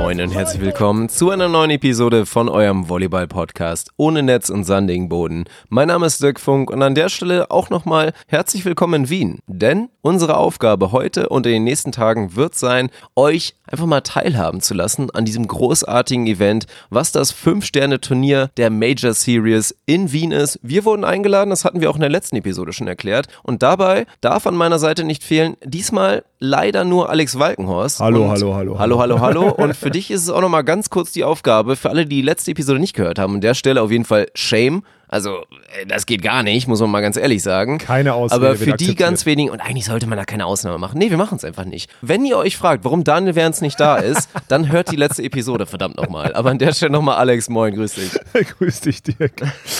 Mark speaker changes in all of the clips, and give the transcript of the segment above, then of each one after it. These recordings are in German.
Speaker 1: Moin und herzlich willkommen zu einer neuen Episode von eurem Volleyball-Podcast ohne Netz und sandigen Boden. Mein Name ist Dirk Funk und an der Stelle auch nochmal herzlich willkommen in Wien. Denn unsere Aufgabe heute und in den nächsten Tagen wird sein, euch einfach mal teilhaben zu lassen an diesem großartigen Event, was das 5-Sterne-Turnier der Major Series in Wien ist. Wir wurden eingeladen, das hatten wir auch in der letzten Episode schon erklärt. Und dabei darf an meiner Seite nicht fehlen, diesmal leider nur Alex Walkenhorst.
Speaker 2: Hallo, hallo, hallo.
Speaker 1: Hallo, hallo, hallo. Und für dich ist es auch nochmal ganz kurz die Aufgabe, für alle, die die letzte Episode nicht gehört haben, an der Stelle auf jeden Fall Shame. Also, äh, das geht gar nicht, muss man mal ganz ehrlich sagen.
Speaker 2: Keine Ausrede
Speaker 1: Aber für die ganz wenigen, und eigentlich sollte man da keine Ausnahme machen. Nee, wir machen es einfach nicht. Wenn ihr euch fragt, warum Daniel Werns nicht da ist, dann hört die letzte Episode, verdammt nochmal. Aber an der Stelle nochmal Alex, moin, grüß dich.
Speaker 2: Grüß dich, Dirk.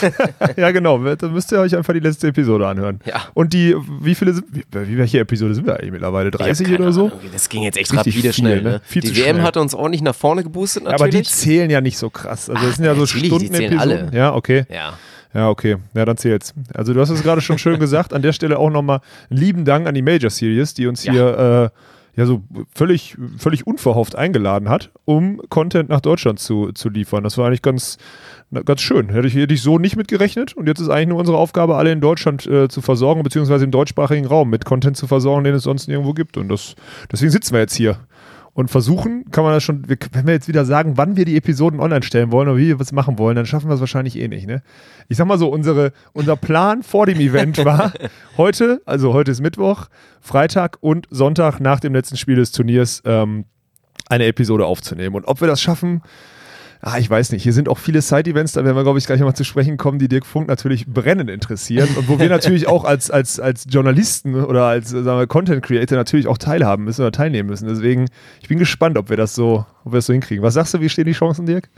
Speaker 2: ja, genau. Da müsst ihr euch einfach die letzte Episode anhören.
Speaker 1: Ja.
Speaker 2: Und die, wie viele sind, wie, wie welche Episode sind wir eigentlich mittlerweile? 30
Speaker 1: Ich hab keine
Speaker 2: oder so?
Speaker 1: Ahnung, Das ging jetzt echt
Speaker 2: Richtig
Speaker 1: rapide
Speaker 2: viel,
Speaker 1: schnell,
Speaker 2: ne?
Speaker 1: ne?
Speaker 2: Viel
Speaker 1: die WM
Speaker 2: schnell.
Speaker 1: hat uns ordentlich nach vorne geboostet,
Speaker 2: Ja, aber die
Speaker 1: natürlich.
Speaker 2: zählen ja nicht so krass. Also, das sind ja so
Speaker 1: natürlich, die zählen alle.
Speaker 2: Ja, okay.
Speaker 1: ja.
Speaker 2: Ja, okay. Ja, dann zählt's. Also du hast es gerade schon schön gesagt. An der Stelle auch nochmal einen lieben Dank an die Major Series, die uns
Speaker 1: Ja.
Speaker 2: hier äh, ja so völlig, völlig unverhofft eingeladen hat, um Content nach Deutschland zu, zu liefern. Das war eigentlich ganz, ganz schön. Hätte ich, hätte ich so nicht mit gerechnet. Und jetzt ist eigentlich nur unsere Aufgabe, alle in Deutschland äh, zu versorgen, beziehungsweise im deutschsprachigen Raum mit Content zu versorgen, den es sonst nirgendwo gibt. Und das, deswegen sitzen wir jetzt hier. Und versuchen kann man das schon, wenn wir jetzt wieder sagen, wann wir die Episoden online stellen wollen oder wie wir was machen wollen, dann schaffen wir es wahrscheinlich eh nicht. Ne? Ich sag mal so, unsere, unser Plan vor dem Event war heute, also heute ist Mittwoch, Freitag und Sonntag nach dem letzten Spiel des Turniers ähm, eine Episode aufzunehmen. Und ob wir das schaffen, Ah, ich weiß nicht. Hier sind auch viele Side-Events, da werden wir, glaube ich, gleich nochmal zu sprechen kommen, die Dirk Funk natürlich brennend interessieren und wo wir natürlich auch als, als, als Journalisten oder als sagen wir, Content Creator natürlich auch teilhaben müssen oder teilnehmen müssen. Deswegen, ich bin gespannt, ob wir das so, ob wir das so hinkriegen. Was sagst du, wie stehen die Chancen, Dirk?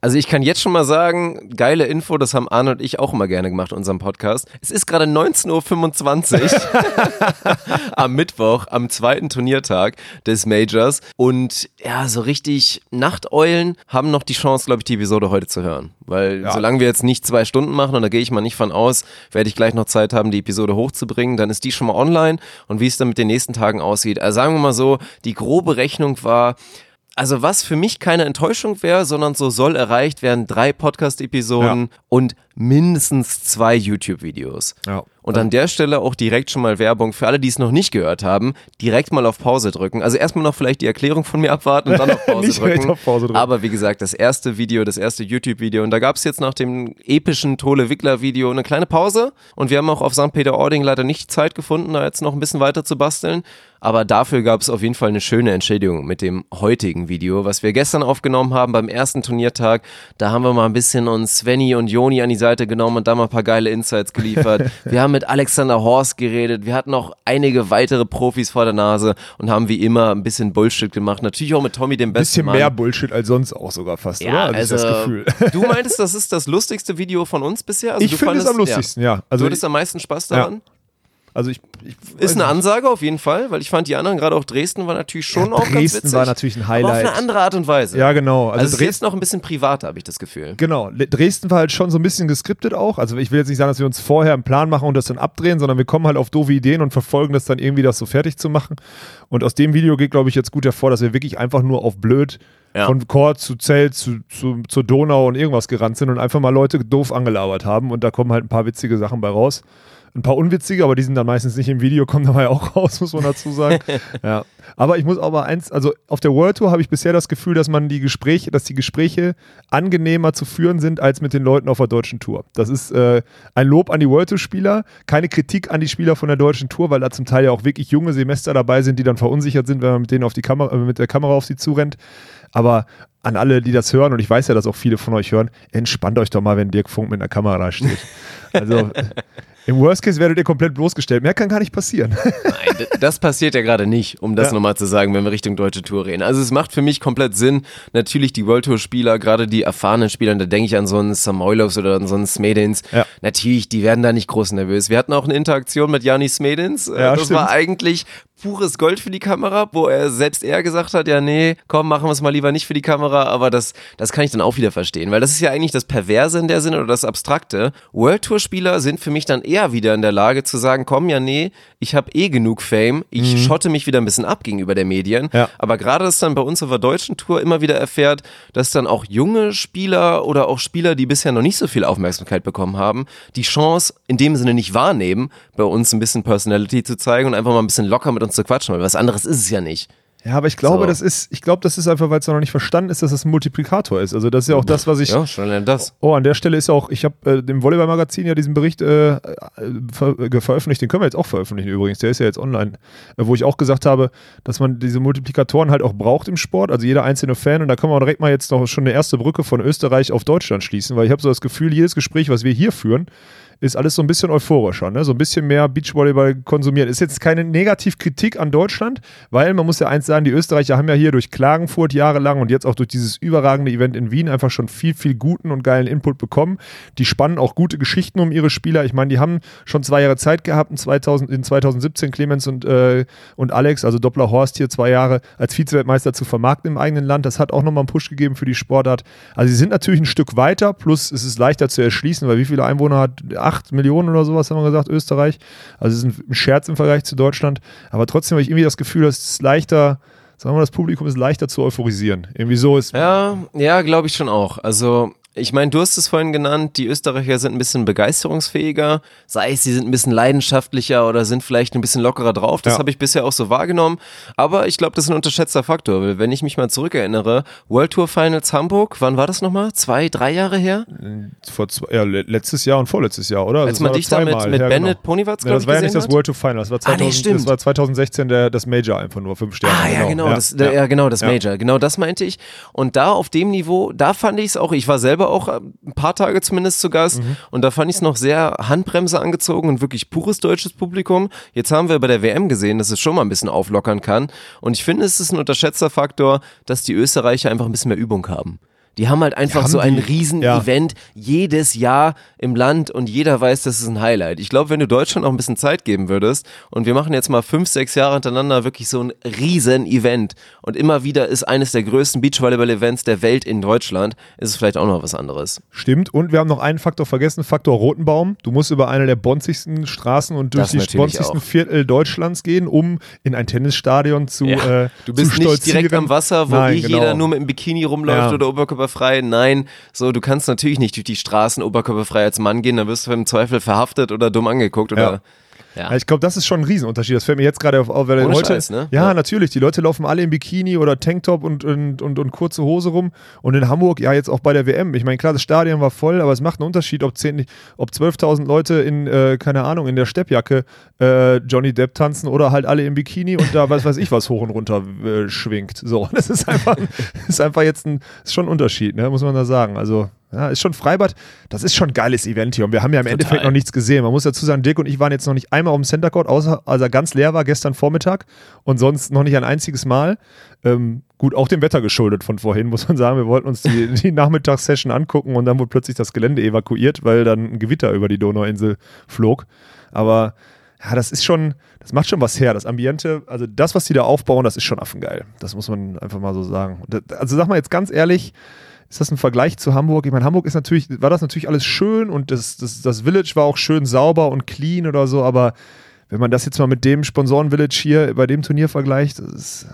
Speaker 1: Also ich kann jetzt schon mal sagen, geile Info, das haben Arne und ich auch immer gerne gemacht in unserem Podcast. Es ist gerade 19.25 Uhr am Mittwoch, am zweiten Turniertag des Majors. Und ja, so richtig Nachteulen haben noch die Chance, glaube ich, die Episode heute zu hören. Weil
Speaker 2: Ja.
Speaker 1: solange wir jetzt nicht zwei Stunden machen, und da gehe ich mal nicht von aus, werde ich gleich noch Zeit haben, die Episode hochzubringen, dann ist die schon mal online. Und wie es dann mit den nächsten Tagen aussieht, also sagen wir mal so, die grobe Rechnung war, also was für mich keine Enttäuschung wäre, sondern so soll erreicht werden, drei Podcast-Episoden und mindestens zwei YouTube-Videos.
Speaker 2: Ja.
Speaker 1: Und an der Stelle auch direkt schon mal Werbung für alle, die es noch nicht gehört haben, direkt mal auf Pause drücken. Also erstmal noch vielleicht die Erklärung von mir abwarten und dann auf Pause drücken.
Speaker 2: auf Pause drücken.
Speaker 1: Aber wie gesagt, das erste Video, das erste YouTube-Video. Und da gab es jetzt nach dem epischen Tole Wickler-Video eine kleine Pause. Und wir haben auch auf St. Peter-Ording leider nicht Zeit gefunden, da jetzt noch ein bisschen weiter zu basteln. Aber dafür gab es auf jeden Fall eine schöne Entschädigung mit dem heutigen Video, was wir gestern aufgenommen haben beim ersten Turniertag. Da haben wir mal ein bisschen uns Svenny und Joni an die Seite genommen und da mal ein paar geile Insights geliefert. wir haben mit Alexander Horst geredet. Wir hatten auch einige weitere Profis vor der Nase und haben wie immer ein bisschen Bullshit gemacht. Natürlich auch mit Tommy, dem besten
Speaker 2: Bisschen
Speaker 1: Mann.
Speaker 2: mehr Bullshit als sonst auch sogar fast, oder?
Speaker 1: Ja,
Speaker 2: ich
Speaker 1: also,
Speaker 2: das Gefühl.
Speaker 1: du meintest, das ist das lustigste Video von uns bisher? Also
Speaker 2: ich finde es am lustigsten, ja.
Speaker 1: Ja.
Speaker 2: Also,
Speaker 1: du hattest am meisten Spaß daran?
Speaker 2: Also ich, ich
Speaker 1: Ist eine Ansage auf jeden Fall, weil ich fand die anderen, gerade auch Dresden, war natürlich schon
Speaker 2: Ja,
Speaker 1: auch ganz
Speaker 2: Dresden
Speaker 1: witzig.
Speaker 2: war natürlich ein
Speaker 1: Aber
Speaker 2: Highlight.
Speaker 1: auf eine andere Art und Weise.
Speaker 2: Ja, genau.
Speaker 1: Also,
Speaker 2: Also
Speaker 1: es ist
Speaker 2: Dres-
Speaker 1: jetzt noch ein bisschen privater, habe ich das Gefühl.
Speaker 2: Genau, Dresden war halt schon so ein bisschen geskriptet auch. Also ich will jetzt nicht sagen, dass wir uns vorher einen Plan machen und das dann abdrehen, sondern wir kommen halt auf doofe Ideen und verfolgen das dann irgendwie, das so fertig zu machen. Und aus dem Video geht, glaube ich, jetzt gut hervor, dass wir wirklich einfach nur auf blöd
Speaker 1: Ja.
Speaker 2: von Chor zu Zelt zu, zu, zur Donau und irgendwas gerannt sind und einfach mal Leute doof angelabert haben. Und da kommen halt ein paar witzige Sachen bei raus. Ein paar unwitzige, aber die sind dann meistens nicht im Video, kommen dabei auch raus, muss man dazu sagen. ja. Aber ich muss aber eins, also auf der World Tour habe ich bisher das Gefühl, dass man die Gespräche, dass die Gespräche angenehmer zu führen sind als mit den Leuten auf der deutschen Tour. Das ist äh, ein Lob an die World Tour Spieler, keine Kritik an die Spieler von der deutschen Tour, weil da zum Teil ja auch wirklich junge Semester dabei sind, die dann verunsichert sind, wenn man mit denen auf die Kamera, äh, mit der Kamera auf sie zurennt. Aber an alle, die das hören, und ich weiß ja, dass auch viele von euch hören, entspannt euch doch mal, wenn Dirk Funk mit einer Kamera steht. Also Im Worst Case werdet ihr komplett bloßgestellt. Mehr kann gar nicht passieren.
Speaker 1: Nein, das passiert ja gerade nicht, um das
Speaker 2: Ja.
Speaker 1: nochmal zu sagen, wenn wir Richtung deutsche Tour reden. Also es macht für mich komplett Sinn. Natürlich die World Tour Spieler, gerade die erfahrenen Spieler, und da denke ich an so einen Samoilovs oder an so einen Smedins.
Speaker 2: Ja.
Speaker 1: Natürlich, die werden da nicht groß nervös. Wir hatten auch eine Interaktion mit Janis Smedins.
Speaker 2: Ja,
Speaker 1: das
Speaker 2: stimmt.
Speaker 1: war eigentlich pures Gold für die Kamera, wo er selbst eher gesagt hat, ja nee, komm, machen wir es mal lieber nicht für die Kamera, aber das, das kann ich dann auch wieder verstehen, weil das ist ja eigentlich das Perverse in der Sinne oder das Abstrakte. World Tour Spieler sind für mich dann eher wieder in der Lage zu sagen, komm, ja nee, ich habe eh genug Fame, ich schotte mich wieder ein bisschen ab gegenüber der Medien,
Speaker 2: Ja.
Speaker 1: aber gerade das dann bei uns auf der deutschen Tour immer wieder erfährt, dass dann auch junge Spieler oder auch Spieler, die bisher noch nicht so viel Aufmerksamkeit bekommen haben, die Chance in dem Sinne nicht wahrnehmen, bei uns ein bisschen Personality zu zeigen und einfach mal ein bisschen locker mit uns zu quatschen, weil was anderes ist es ja nicht.
Speaker 2: Ja, aber ich glaube,
Speaker 1: So.
Speaker 2: das ist, ich glaube, das ist einfach, weil es noch nicht verstanden ist, dass es ein Multiplikator ist. Also das ist ja auch das, was ich.
Speaker 1: Ja, schon allein das.
Speaker 2: Oh, an der Stelle ist auch, ich habe äh, dem Volleyball-Magazin ja diesen Bericht äh, äh, ver äh, veröffentlicht, den können wir jetzt auch veröffentlichen übrigens, der ist ja jetzt online, äh, wo ich auch gesagt habe, dass man diese Multiplikatoren halt auch braucht im Sport, also jeder einzelne Fan und da können wir direkt mal jetzt noch schon eine erste Brücke von Österreich auf Deutschland schließen, weil ich habe so das Gefühl, jedes Gespräch, was wir hier führen, ist alles so ein bisschen euphorischer, ne? so ein bisschen mehr Beachvolleyball konsumieren. Ist jetzt keine Negativkritik an Deutschland, weil man muss ja eins sagen, die Österreicher haben ja hier durch Klagenfurt jahrelang und jetzt auch durch dieses überragende Event in Wien einfach schon viel, viel guten und geilen Input bekommen. Die spannen auch gute Geschichten um ihre Spieler. Ich meine, die haben schon zwei Jahre Zeit gehabt, in, 2000, in 2017 Clemens und, äh, und Alex, also Doppler Horst hier zwei Jahre als Vizeweltmeister zu vermarkten im eigenen Land. Das hat auch nochmal einen Push gegeben für die Sportart. Also sie sind natürlich ein Stück weiter, plus es ist leichter zu erschließen, weil wie viele Einwohner hat? Acht Millionen oder sowas haben wir gesagt, Österreich. Also es ist ein Scherz im Vergleich zu Deutschland. Aber trotzdem habe ich irgendwie das Gefühl, dass es leichter, sagen wir mal, das Publikum ist leichter zu euphorisieren. Irgendwie so ist.
Speaker 1: Ja, ja, glaube ich schon auch. Also, ich meine, du hast es vorhin genannt, die Österreicher sind ein bisschen begeisterungsfähiger, sei es, sie sind ein bisschen leidenschaftlicher oder sind vielleicht ein bisschen lockerer drauf. Das
Speaker 2: Ja.
Speaker 1: habe ich bisher auch so wahrgenommen. Aber ich glaube, das ist ein unterschätzter Faktor, weil wenn ich mich mal zurückerinnere, World Tour Finals Hamburg, wann war das nochmal? Zwei, drei Jahre her?
Speaker 2: Vor zwei, ja, le- letztes Jahr und vorletztes Jahr, oder?
Speaker 1: Als man dich da mit, mit
Speaker 2: Ja,
Speaker 1: Bennett
Speaker 2: genau.
Speaker 1: Ponywatz,
Speaker 2: Ja, das war ja nicht das? World Tour Final, das war,
Speaker 1: Ah, nee,
Speaker 2: 2000,
Speaker 1: stimmt.
Speaker 2: das war 2016 der, das Major einfach nur, fünf Sterne.
Speaker 1: Ah ja, genau,
Speaker 2: Ja,
Speaker 1: das, ja. genau, das. Major, genau das meinte ich. Und da auf dem Niveau, da fand ich es auch, ich war selber auch äh, ein paar Tage zumindest zu Gast
Speaker 2: Mhm.
Speaker 1: und da fand ich es noch sehr Handbremse angezogen und wirklich pures deutsches Publikum. Jetzt haben wir bei der WM gesehen, dass es schon mal ein bisschen auflockern kann und ich finde, es ist ein unterschätzter Faktor, dass die Österreicher einfach ein bisschen mehr Übung haben. Die haben halt einfach
Speaker 2: haben
Speaker 1: so ein
Speaker 2: die-
Speaker 1: Riesen-Event jedes Jahr im Land und jeder weiß, das ist ein Highlight. Ich glaube, wenn du Deutschland auch ein bisschen Zeit geben würdest und wir machen jetzt mal fünf, sechs Jahre hintereinander wirklich so ein Riesen-Event und immer wieder ist eines der größten Beachvolleyball-Events der Welt in Deutschland, ist es vielleicht auch noch was anderes.
Speaker 2: Stimmt. Und wir haben noch einen Faktor vergessen, Faktor Rotenbaum. Du musst über eine der bonzigsten Straßen und durch
Speaker 1: Das
Speaker 2: die bonzigsten
Speaker 1: auch.
Speaker 2: Viertel Deutschlands gehen, um in ein Tennisstadion zu äh,
Speaker 1: Du bist nicht direkt am Wasser, wo
Speaker 2: Nein,
Speaker 1: eh
Speaker 2: genau.
Speaker 1: jeder nur mit dem Bikini rumläuft
Speaker 2: Ja.
Speaker 1: oder oberkörperfrei. Nein, so du kannst natürlich nicht durch die Straßen oberkörperfrei als Mann gehen, dann wirst du im Zweifel verhaftet oder dumm angeguckt oder ja.
Speaker 2: Ja, ich glaube, das ist schon ein Riesenunterschied. Das fällt mir jetzt gerade auf, auf, weil
Speaker 1: Ohne
Speaker 2: heute.
Speaker 1: Scheiß, ne?
Speaker 2: ja,
Speaker 1: Ja.
Speaker 2: natürlich. Die Leute laufen alle im Bikini oder Tanktop und, und, und, und kurze Hose rum. Und in Hamburg, ja, jetzt auch bei der WM. Ich meine, klar, das Stadion war voll, aber es macht einen Unterschied, ob, 10 ob 12.000 Leute in, äh, keine Ahnung, in der Steppjacke äh, Johnny Depp tanzen oder halt alle im Bikini und da was weiß ich was hoch und runter äh, schwingt. So, das ist einfach, ist einfach jetzt ein, ist schon ein Unterschied, ne, muss man da sagen. Also, ja, ist schon Freibad, das ist schon ein geiles Event hier und wir haben ja im Endeffekt noch nichts gesehen. Man muss dazu sagen, Dirk und ich waren jetzt noch nicht einmal auf dem Center Court, außer als er ganz leer war gestern Vormittag und sonst noch nicht ein einziges Mal. Ähm, gut, auch dem Wetter geschuldet von vorhin, muss man sagen. Wir wollten uns die, die Nachmittagssession angucken und dann wurde plötzlich das Gelände evakuiert, weil dann ein Gewitter über die Donauinsel flog. Aber ja, das ist schon, das macht schon was her. Das Ambiente, also das, was die da aufbauen, das ist schon affengeil. Das muss man einfach mal so sagen. Also sag mal jetzt ganz ehrlich, ist das ein Vergleich zu Hamburg? Ich meine, Hamburg ist natürlich, war das natürlich alles schön und das, das, das Village war auch schön sauber und clean oder so, aber wenn man das jetzt mal mit dem Sponsoren-Village hier bei dem Turnier vergleicht, ist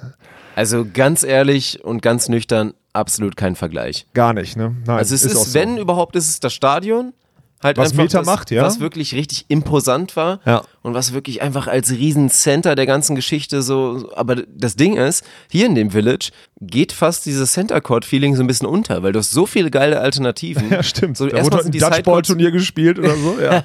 Speaker 1: Also ganz ehrlich und ganz nüchtern, absolut kein Vergleich.
Speaker 2: gar nicht, ne? Nein,
Speaker 1: Also es ist,
Speaker 2: so.
Speaker 1: wenn überhaupt, ist es das Stadion. Halt
Speaker 2: Was
Speaker 1: einfach
Speaker 2: Meter
Speaker 1: das,
Speaker 2: macht, ja.
Speaker 1: Was wirklich richtig imposant war
Speaker 2: Ja.
Speaker 1: und was wirklich einfach als Riesencenter der ganzen Geschichte so. Aber das Ding ist, hier in dem Village geht fast dieses Center Court Feeling so ein bisschen unter, weil du hast so viele geile Alternativen.
Speaker 2: Ja, stimmt.
Speaker 1: So,
Speaker 2: da wurde ein
Speaker 1: Sidecourts
Speaker 2: Dutchball-Turnier gespielt oder so. Ja.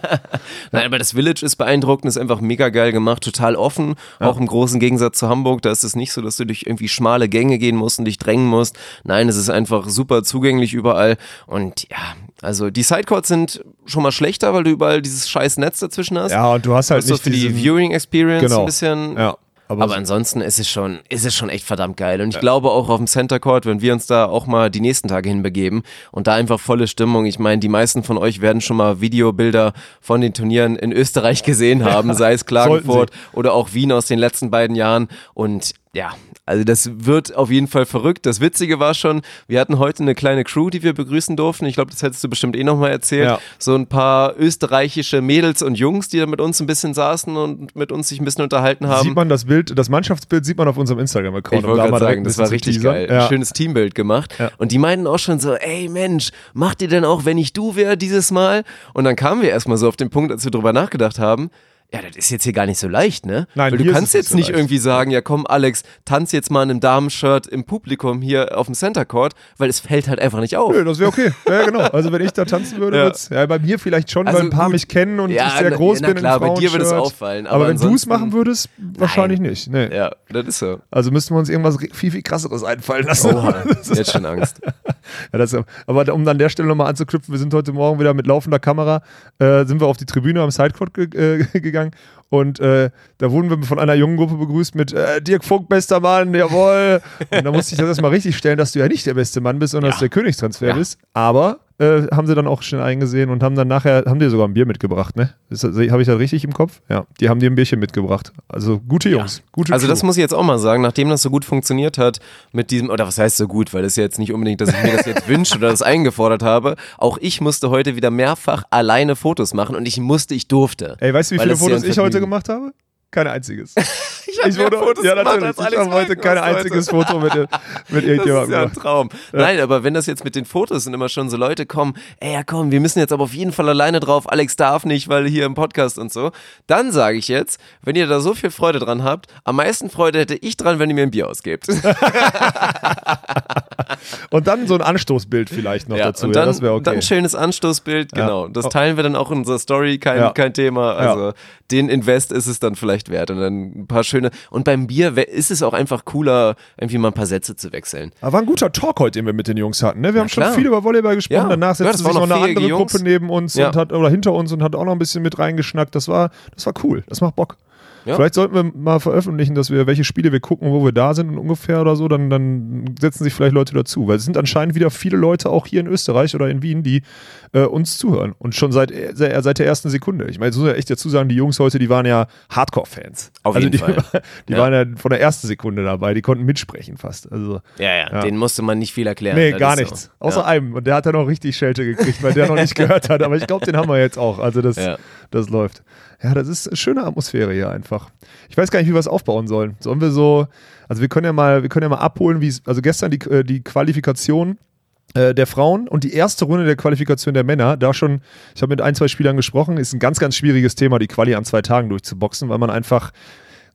Speaker 1: Nein, aber das Village ist beeindruckend, ist einfach mega geil gemacht, total offen. Auch im großen Gegensatz zu Hamburg, da ist es nicht so, dass du durch irgendwie schmale Gänge gehen musst und dich drängen musst. Nein, es ist einfach super zugänglich überall. Und ja, Also die Sidecourts sind schon mal schlechter, weil du überall dieses scheiß Netz dazwischen hast.
Speaker 2: Ja, und du hast halt
Speaker 1: Also
Speaker 2: nicht
Speaker 1: für die Viewing Experience
Speaker 2: Genau.
Speaker 1: ein bisschen.
Speaker 2: Ja, aber,
Speaker 1: Aber ansonsten ist es schon, ist es schon echt verdammt geil. Und ich glaube auch auf dem Center Court, wenn wir uns da auch mal die nächsten Tage hinbegeben und da einfach volle Stimmung. Ich meine, die meisten von euch werden schon mal Videobilder von den Turnieren in Österreich gesehen haben, sei es Klagenfurt oder auch Wien aus den letzten beiden Jahren. Und ja, also das wird auf jeden Fall verrückt. Das Witzige war schon, wir hatten heute eine kleine Crew, die wir begrüßen durften. Ich glaube, das hättest du bestimmt eh nochmal erzählt.
Speaker 2: Ja.
Speaker 1: So ein paar österreichische Mädels und Jungs, die da mit uns ein bisschen saßen und mit uns sich ein bisschen unterhalten haben.
Speaker 2: sieht man das Bild, das Mannschaftsbild sieht man auf unserem Instagram-Account.
Speaker 1: Ich wollte gerade sagen, das war richtig geil.
Speaker 2: Ja.
Speaker 1: Ein schönes Teambild gemacht.
Speaker 2: Ja.
Speaker 1: Und die meinten auch schon so, ey Mensch, macht ihr denn auch, wenn ich du wäre dieses Mal? Und dann kamen wir erstmal so auf den Punkt, als wir drüber nachgedacht haben, ja, das ist jetzt hier gar nicht so leicht, ne?
Speaker 2: Nein,
Speaker 1: Weil du kannst
Speaker 2: es nicht
Speaker 1: jetzt
Speaker 2: so
Speaker 1: nicht irgendwie sagen, ja komm Alex, tanz jetzt mal in einem Damenshirt im Publikum hier auf dem Center Court, weil es fällt halt einfach nicht auf.
Speaker 2: Nö, das wäre okay. Ja, genau. Also wenn ich da tanzen würde,
Speaker 1: Ja.
Speaker 2: wird's, ja, bei mir vielleicht schon,
Speaker 1: Also
Speaker 2: weil ein paar
Speaker 1: gut.
Speaker 2: mich kennen und
Speaker 1: Ja,
Speaker 2: ich sehr groß
Speaker 1: na
Speaker 2: bin
Speaker 1: klar,
Speaker 2: im
Speaker 1: bei dir würde es auffallen,
Speaker 2: Aber,
Speaker 1: aber
Speaker 2: wenn du es machen würdest, wahrscheinlich nicht. Nee.
Speaker 1: Ja, das ist so.
Speaker 2: Also müssten wir uns irgendwas viel, viel krasseres einfallen lassen.
Speaker 1: Oha,
Speaker 2: Das ist-
Speaker 1: jetzt schon Angst.
Speaker 2: Ja, das, aber um an der Stelle nochmal anzuknüpfen, wir sind heute Morgen wieder mit laufender Kamera, äh, sind wir auf die Tribüne am Sidecourt ge äh, gegangen und äh, da wurden wir von einer jungen Gruppe begrüßt mit äh, Dirk Funk, bester Mann, jawohl. Und da musste ich das erstmal richtig stellen, dass du ja nicht der beste Mann bist, sondern dass du der Königstransfer
Speaker 1: Ja.
Speaker 2: bist. Aber äh, haben sie dann auch schnell eingesehen und haben dann nachher, haben dir sogar ein Bier mitgebracht, ne? Habe ich das richtig im Kopf? Ja, die haben dir ein Bierchen mitgebracht. Also gute Jungs, gute
Speaker 1: Also
Speaker 2: Crew.
Speaker 1: das muss ich jetzt auch mal sagen, nachdem das so gut funktioniert hat mit diesem, oder was heißt so gut, weil das ist ja jetzt nicht unbedingt, dass ich mir das jetzt wünsche oder das eingefordert habe. Auch ich musste heute wieder mehrfach alleine Fotos machen und ich musste, ich durfte.
Speaker 2: Ey, weißt du, wie viele
Speaker 1: ja
Speaker 2: Fotos ich heute gemacht habe? Kein einziges.
Speaker 1: Ich, hab
Speaker 2: Ich
Speaker 1: mehr
Speaker 2: wurde,
Speaker 1: Fotos
Speaker 2: ja,
Speaker 1: gemacht als
Speaker 2: Ich
Speaker 1: Alex
Speaker 2: habe heute kein einziges
Speaker 1: heute.
Speaker 2: Foto mit, mit
Speaker 1: Das ist
Speaker 2: irgendjemandem
Speaker 1: ja ein. Traum. Nein, aber wenn das jetzt mit den Fotos sind immer schon so Leute kommen, ey, ja komm, wir müssen jetzt aber auf jeden Fall alleine drauf, Alex darf nicht, weil hier im Podcast und so. Dann sage ich jetzt, wenn ihr da so viel Freude dran habt, am meisten Freude hätte ich dran, wenn ihr mir ein Bier ausgebt.
Speaker 2: Und dann so ein Anstoßbild vielleicht noch
Speaker 1: Ja,
Speaker 2: dazu.
Speaker 1: und
Speaker 2: ja,
Speaker 1: dann,
Speaker 2: das wäre okay.
Speaker 1: dann ein schönes Anstoßbild,
Speaker 2: Ja.
Speaker 1: genau. Das
Speaker 2: Oh.
Speaker 1: teilen wir dann auch in unserer Story, kein,
Speaker 2: Ja.
Speaker 1: kein Thema. Also den Invest ist es dann vielleicht wert und dann ein paar schöne. Und beim Bier ist es auch einfach cooler, irgendwie mal ein paar Sätze zu wechseln.
Speaker 2: Aber war ein guter Talk heute, den wir mit den Jungs hatten. Ne? Wir haben schon
Speaker 1: klar.
Speaker 2: viel über Volleyball gesprochen.
Speaker 1: Ja.
Speaker 2: Danach
Speaker 1: Ja,
Speaker 2: setzte
Speaker 1: das
Speaker 2: sich noch
Speaker 1: noch
Speaker 2: eine andere
Speaker 1: Jungs.
Speaker 2: Gruppe neben uns
Speaker 1: Ja.
Speaker 2: und hat, oder hinter uns und hat auch noch ein bisschen mit reingeschnackt. Das war, das war cool. Das macht Bock.
Speaker 1: Ja.
Speaker 2: Vielleicht sollten wir mal veröffentlichen, dass wir, welche Spiele wir gucken, wo wir da sind und ungefähr oder so, dann, dann setzen sich vielleicht Leute dazu. Weil es sind anscheinend wieder viele Leute auch hier in Österreich oder in Wien, die äh, uns zuhören. Und schon seit, seit, seit der ersten Sekunde. Ich meine, so muss ja echt dazu sagen, die Jungs heute, die waren ja Hardcore-Fans.
Speaker 1: Auf
Speaker 2: also
Speaker 1: jeden
Speaker 2: die,
Speaker 1: Fall.
Speaker 2: Die
Speaker 1: Ja.
Speaker 2: waren ja von der ersten Sekunde dabei, die konnten mitsprechen fast. Also,
Speaker 1: Ja, ja,
Speaker 2: Ja.
Speaker 1: den musste man nicht viel erklären.
Speaker 2: nee,
Speaker 1: das
Speaker 2: gar
Speaker 1: ist so.
Speaker 2: nichts. Außer
Speaker 1: ja.
Speaker 2: einem. Und der hat dann auch richtig Schelte gekriegt, weil der noch nicht gehört hat. Aber ich glaube, den haben wir jetzt auch. Also das, das läuft. Ja, das ist eine schöne Atmosphäre hier einfach. Ich weiß gar nicht, wie wir es aufbauen sollen. Sollen wir so, also wir können ja mal, wir können ja mal abholen, wie es, also gestern die, äh, die Qualifikation äh, der Frauen und die erste Runde der Qualifikation der Männer, da schon, ich habe mit ein, zwei Spielern gesprochen, ist ein ganz, ganz schwieriges Thema, die Quali an zwei Tagen durchzuboxen, weil man einfach,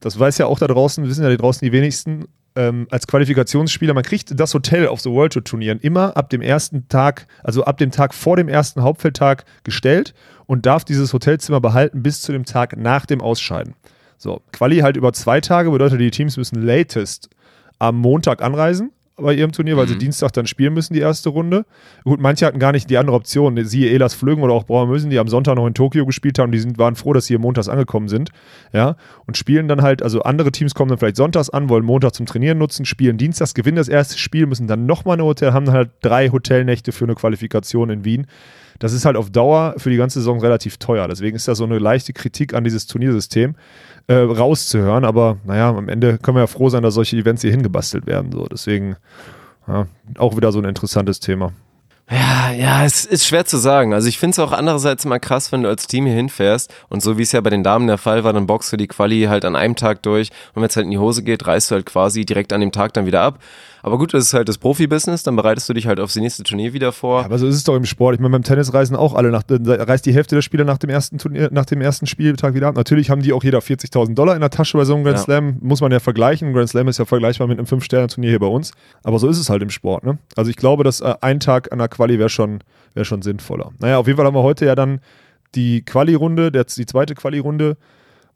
Speaker 2: das weiß ja auch da draußen, wissen ja die draußen die wenigsten, ähm, als Qualifikationsspieler, man kriegt das Hotel auf so World Tour Turnieren immer ab dem ersten Tag, also ab dem Tag vor dem ersten Hauptfeldtag gestellt und darf dieses Hotelzimmer behalten bis zu dem Tag nach dem Ausscheiden. So, Quali halt über zwei Tage bedeutet, die Teams müssen latest am Montag anreisen bei ihrem Turnier, weil sie Dienstag dann spielen müssen, die erste Runde. Gut, manche hatten gar nicht die andere Option. Siehe Elas Flögen oder auch Brauer Mösen, die am Sonntag noch in Tokio gespielt haben, die sind, waren froh, dass sie hier montags angekommen sind. Ja, und spielen dann halt, also andere Teams kommen dann vielleicht sonntags an, wollen Montag zum Trainieren nutzen, spielen dienstags, gewinnen das erste Spiel, müssen dann nochmal eine Hotel, haben dann halt drei Hotelnächte für eine Qualifikation in Wien. Das ist halt auf Dauer für die ganze Saison relativ teuer. Deswegen ist da so eine leichte Kritik an dieses Turniersystem äh, rauszuhören. Aber naja, am Ende können wir ja froh sein, dass solche Events hier hingebastelt werden. So. Deswegen ja, auch wieder so ein interessantes Thema.
Speaker 1: Ja, ja, es ist schwer zu sagen. Also ich finde es auch andererseits immer krass, wenn du als Team hier hinfährst und so wie es ja bei den Damen der Fall war, dann boxst du die Quali halt an einem Tag durch und wenn es halt in die Hose geht, reißt du halt quasi direkt an dem Tag dann wieder ab. Aber gut, das ist halt das Profibusiness, dann bereitest du dich halt aufs nächste Turnier wieder vor.
Speaker 2: Aber so ist es doch im Sport. Ich meine, beim Tennis reisen auch alle nach, reist die Hälfte der Spieler nach dem ersten Turnier, nach dem ersten Spieltag wieder ab. Natürlich haben die auch jeder 40.000 Dollar in der Tasche bei so einem Grand
Speaker 1: Ja.
Speaker 2: Slam. Muss man ja vergleichen. Ein Grand Slam ist ja vergleichbar mit einem Fünf-Sterne-Turnier hier bei uns. Aber so ist es halt im Sport. Ne? Also ich glaube, dass äh, ein Tag an der Quali wäre schon, wär schon sinnvoller. Naja, auf jeden Fall haben wir heute ja dann die Quali-Runde, die zweite Quali-Runde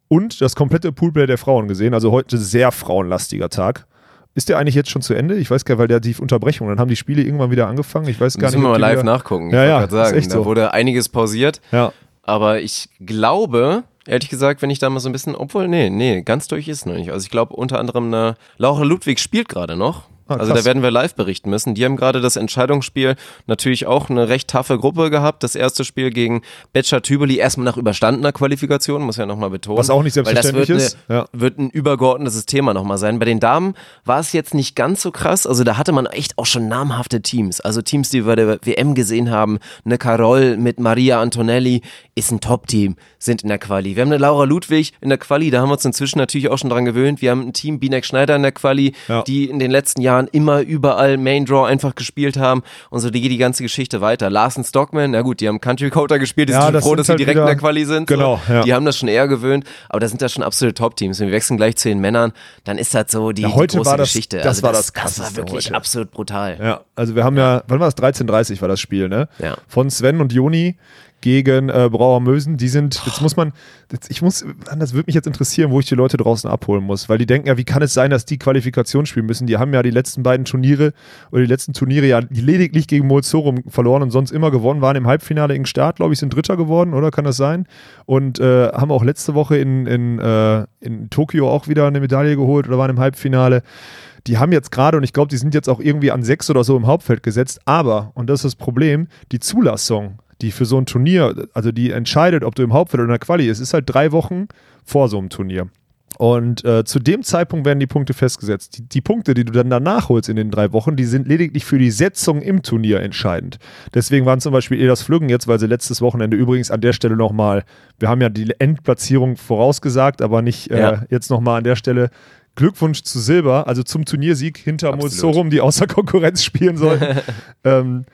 Speaker 2: und das komplette Poolplay der Frauen gesehen. Also heute sehr frauenlastiger Tag. Ist der eigentlich jetzt schon zu Ende? Ich weiß gar nicht, weil der die Unterbrechung, dann haben die Spiele irgendwann wieder angefangen. Ich weiß gar
Speaker 1: Müssen
Speaker 2: nicht.
Speaker 1: wir
Speaker 2: ob
Speaker 1: mal live nachgucken. Ich
Speaker 2: Ja, ja,
Speaker 1: sagen,
Speaker 2: ist echt
Speaker 1: da
Speaker 2: so.
Speaker 1: wurde einiges pausiert.
Speaker 2: Ja.
Speaker 1: Aber ich glaube, ehrlich gesagt, wenn ich da mal so ein bisschen, obwohl, nee, nee, ganz durch ist noch nicht. Also ich glaube unter anderem eine Laura Ludwig spielt gerade noch.
Speaker 2: Ah,
Speaker 1: also da werden wir live berichten müssen. Die haben gerade das Entscheidungsspiel natürlich auch eine recht taffe Gruppe gehabt. Das erste Spiel gegen Betscher Tübeli erstmal nach überstandener Qualifikation, muss ja nochmal betonen.
Speaker 2: Was auch nicht
Speaker 1: Weil das
Speaker 2: selbstverständlich
Speaker 1: wird
Speaker 2: ist. Ja.
Speaker 1: Eine, wird ein übergeordnetes Thema nochmal sein. Bei den Damen war es jetzt nicht ganz so krass. Also da hatte man echt auch schon namhafte Teams. Also Teams, die wir bei der WM gesehen haben. Eine Carol mit Maria Antonelli ist ein Top-Team, sind in der Quali. Wir haben eine Laura Ludwig in der Quali, da haben wir uns inzwischen natürlich auch schon dran gewöhnt. Wir haben ein Team Binek Schneider in der Quali,
Speaker 2: Ja.
Speaker 1: die in den letzten Jahren immer überall Main Draw einfach gespielt haben. Und so geht die ganze Geschichte weiter. Larsen Stockman, na gut, die haben Country Coder gespielt, die
Speaker 2: Ja,
Speaker 1: sind
Speaker 2: das
Speaker 1: froh, dass sie
Speaker 2: halt
Speaker 1: direkt in
Speaker 2: wieder-
Speaker 1: der Quali sind.
Speaker 2: Genau,
Speaker 1: so.
Speaker 2: ja.
Speaker 1: Die haben das schon eher gewöhnt, aber da sind das schon absolute Top-Teams. Wenn wir wechseln gleich zu den Männern, dann ist das so die,
Speaker 2: Ja, heute
Speaker 1: die große
Speaker 2: war das-
Speaker 1: Geschichte.
Speaker 2: das
Speaker 1: also
Speaker 2: war
Speaker 1: das,
Speaker 2: das
Speaker 1: das war wirklich
Speaker 2: heute.
Speaker 1: absolut brutal.
Speaker 2: Ja, also wir haben ja, wann war es? 13.30 war das Spiel, ne?
Speaker 1: Ja.
Speaker 2: Von Sven und Joni gegen äh, Brauer Mösen. Die sind, jetzt muss man, jetzt, ich muss, das würde mich jetzt interessieren, wo ich die Leute draußen abholen muss, weil die denken ja, wie kann es sein, dass die Qualifikation spielen müssen? Die haben ja die letzten beiden Turniere oder die letzten Turniere ja lediglich gegen Molzorum verloren und sonst immer gewonnen, waren im Halbfinale in Start, glaube ich, sind Dritter geworden, oder kann das sein? Und äh, haben auch letzte Woche in, in, äh, in Tokio auch wieder eine Medaille geholt oder waren im Halbfinale die haben jetzt gerade, und ich glaube, die sind jetzt auch irgendwie an sechs oder so im Hauptfeld gesetzt, aber, und das ist das Problem, die Zulassung, die für so ein Turnier, also die entscheidet, ob du im Hauptfeld oder in der Quali ist, ist halt drei Wochen vor so einem Turnier. Und äh, zu dem Zeitpunkt werden die Punkte festgesetzt. Die, die Punkte, die du dann danach holst in den drei Wochen, die sind lediglich für die Setzung im Turnier entscheidend. Deswegen waren zum Beispiel Elas Flüggen jetzt, weil sie letztes Wochenende übrigens an der Stelle nochmal, wir haben ja die Endplatzierung vorausgesagt, aber nicht äh,
Speaker 1: Ja.
Speaker 2: jetzt nochmal an der Stelle Glückwunsch zu Silber, also zum Turniersieg hinter. Molsorum, die außer Konkurrenz spielen sollten. ähm,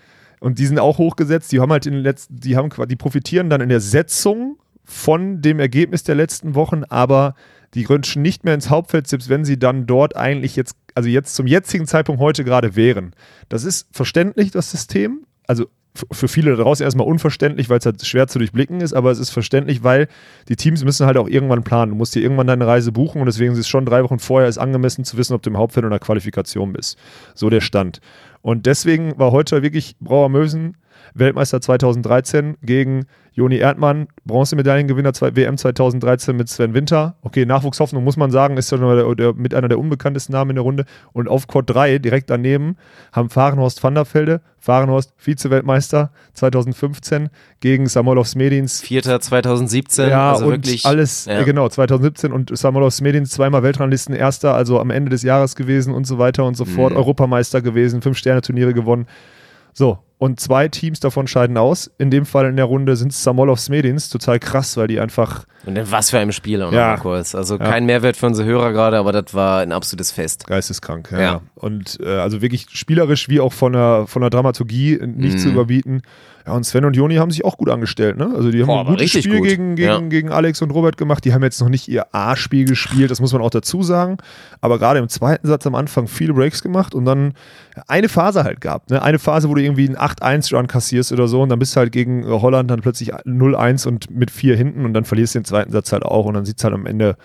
Speaker 2: und die sind auch hochgesetzt. Die haben halt in den letzten, die haben, die profitieren dann in der Setzung von dem Ergebnis der letzten Wochen, aber die rutschen nicht mehr ins Hauptfeld, selbst wenn sie dann dort eigentlich jetzt, also jetzt zum jetzigen Zeitpunkt heute gerade wären. Das ist verständlich, das System. Also für viele da draußen erstmal unverständlich, weil es halt schwer zu durchblicken ist, aber es ist verständlich, weil die Teams müssen halt auch irgendwann planen. Du musst dir irgendwann deine Reise buchen und deswegen ist es schon drei Wochen vorher ist angemessen zu wissen, ob du im Hauptfeld oder Qualifikation bist. So der Stand. Und deswegen war heute wirklich Brauer Mösen Weltmeister 2013 gegen Joni Erdmann, Bronzemedaillengewinner WM 2013 mit Sven Winter. Okay, Nachwuchshoffnung muss man sagen, ist ja der, der, mit einer der unbekanntesten Namen in der Runde. Und auf Court 3, direkt daneben, haben Fahrenhorst van der Velde, Fahrenhorst Vize-Weltmeister 2015 gegen Samolovs Medins
Speaker 1: Vierter 2017,
Speaker 2: ja,
Speaker 1: also
Speaker 2: und
Speaker 1: wirklich.
Speaker 2: alles,
Speaker 1: ja.
Speaker 2: äh, genau, 2017 und Samolovs Smedins zweimal Weltranglisten Erster, also am Ende des Jahres gewesen und so weiter und so fort,
Speaker 1: Mhm.
Speaker 2: Europameister gewesen, Fünf-Sterne-Turniere gewonnen. So, und zwei Teams davon scheiden aus. In dem Fall in der Runde sind es Samolovs Medins, total krass, weil die einfach,
Speaker 1: Und in was für einem Spiel auch
Speaker 2: Ja.
Speaker 1: kurz. Also kein Mehrwert für unsere Hörer gerade, aber das war ein absolutes Fest.
Speaker 2: geisteskrank, ja.
Speaker 1: Ja.
Speaker 2: Und äh, also wirklich spielerisch wie auch von der, von der Dramaturgie nicht
Speaker 1: Mhm.
Speaker 2: zu überbieten. Ja, und Sven und Joni haben sich auch gut angestellt, ne? Also die haben
Speaker 1: Boah,
Speaker 2: ein gutes Spiel
Speaker 1: gut.
Speaker 2: gegen, gegen,
Speaker 1: Ja.
Speaker 2: gegen Alex und Robert gemacht. Die haben jetzt noch nicht ihr A-Spiel gespielt, das muss man auch dazu sagen. Aber gerade im zweiten Satz am Anfang viele Breaks gemacht und dann eine Phase halt gab. Ne? Eine Phase, wo du irgendwie einen 8-1-Run kassierst oder so und dann bist du halt gegen äh, Holland dann plötzlich 0-1 und mit 4 hinten und dann verlierst du den zweiten Satz halt auch und dann sieht es halt am Ende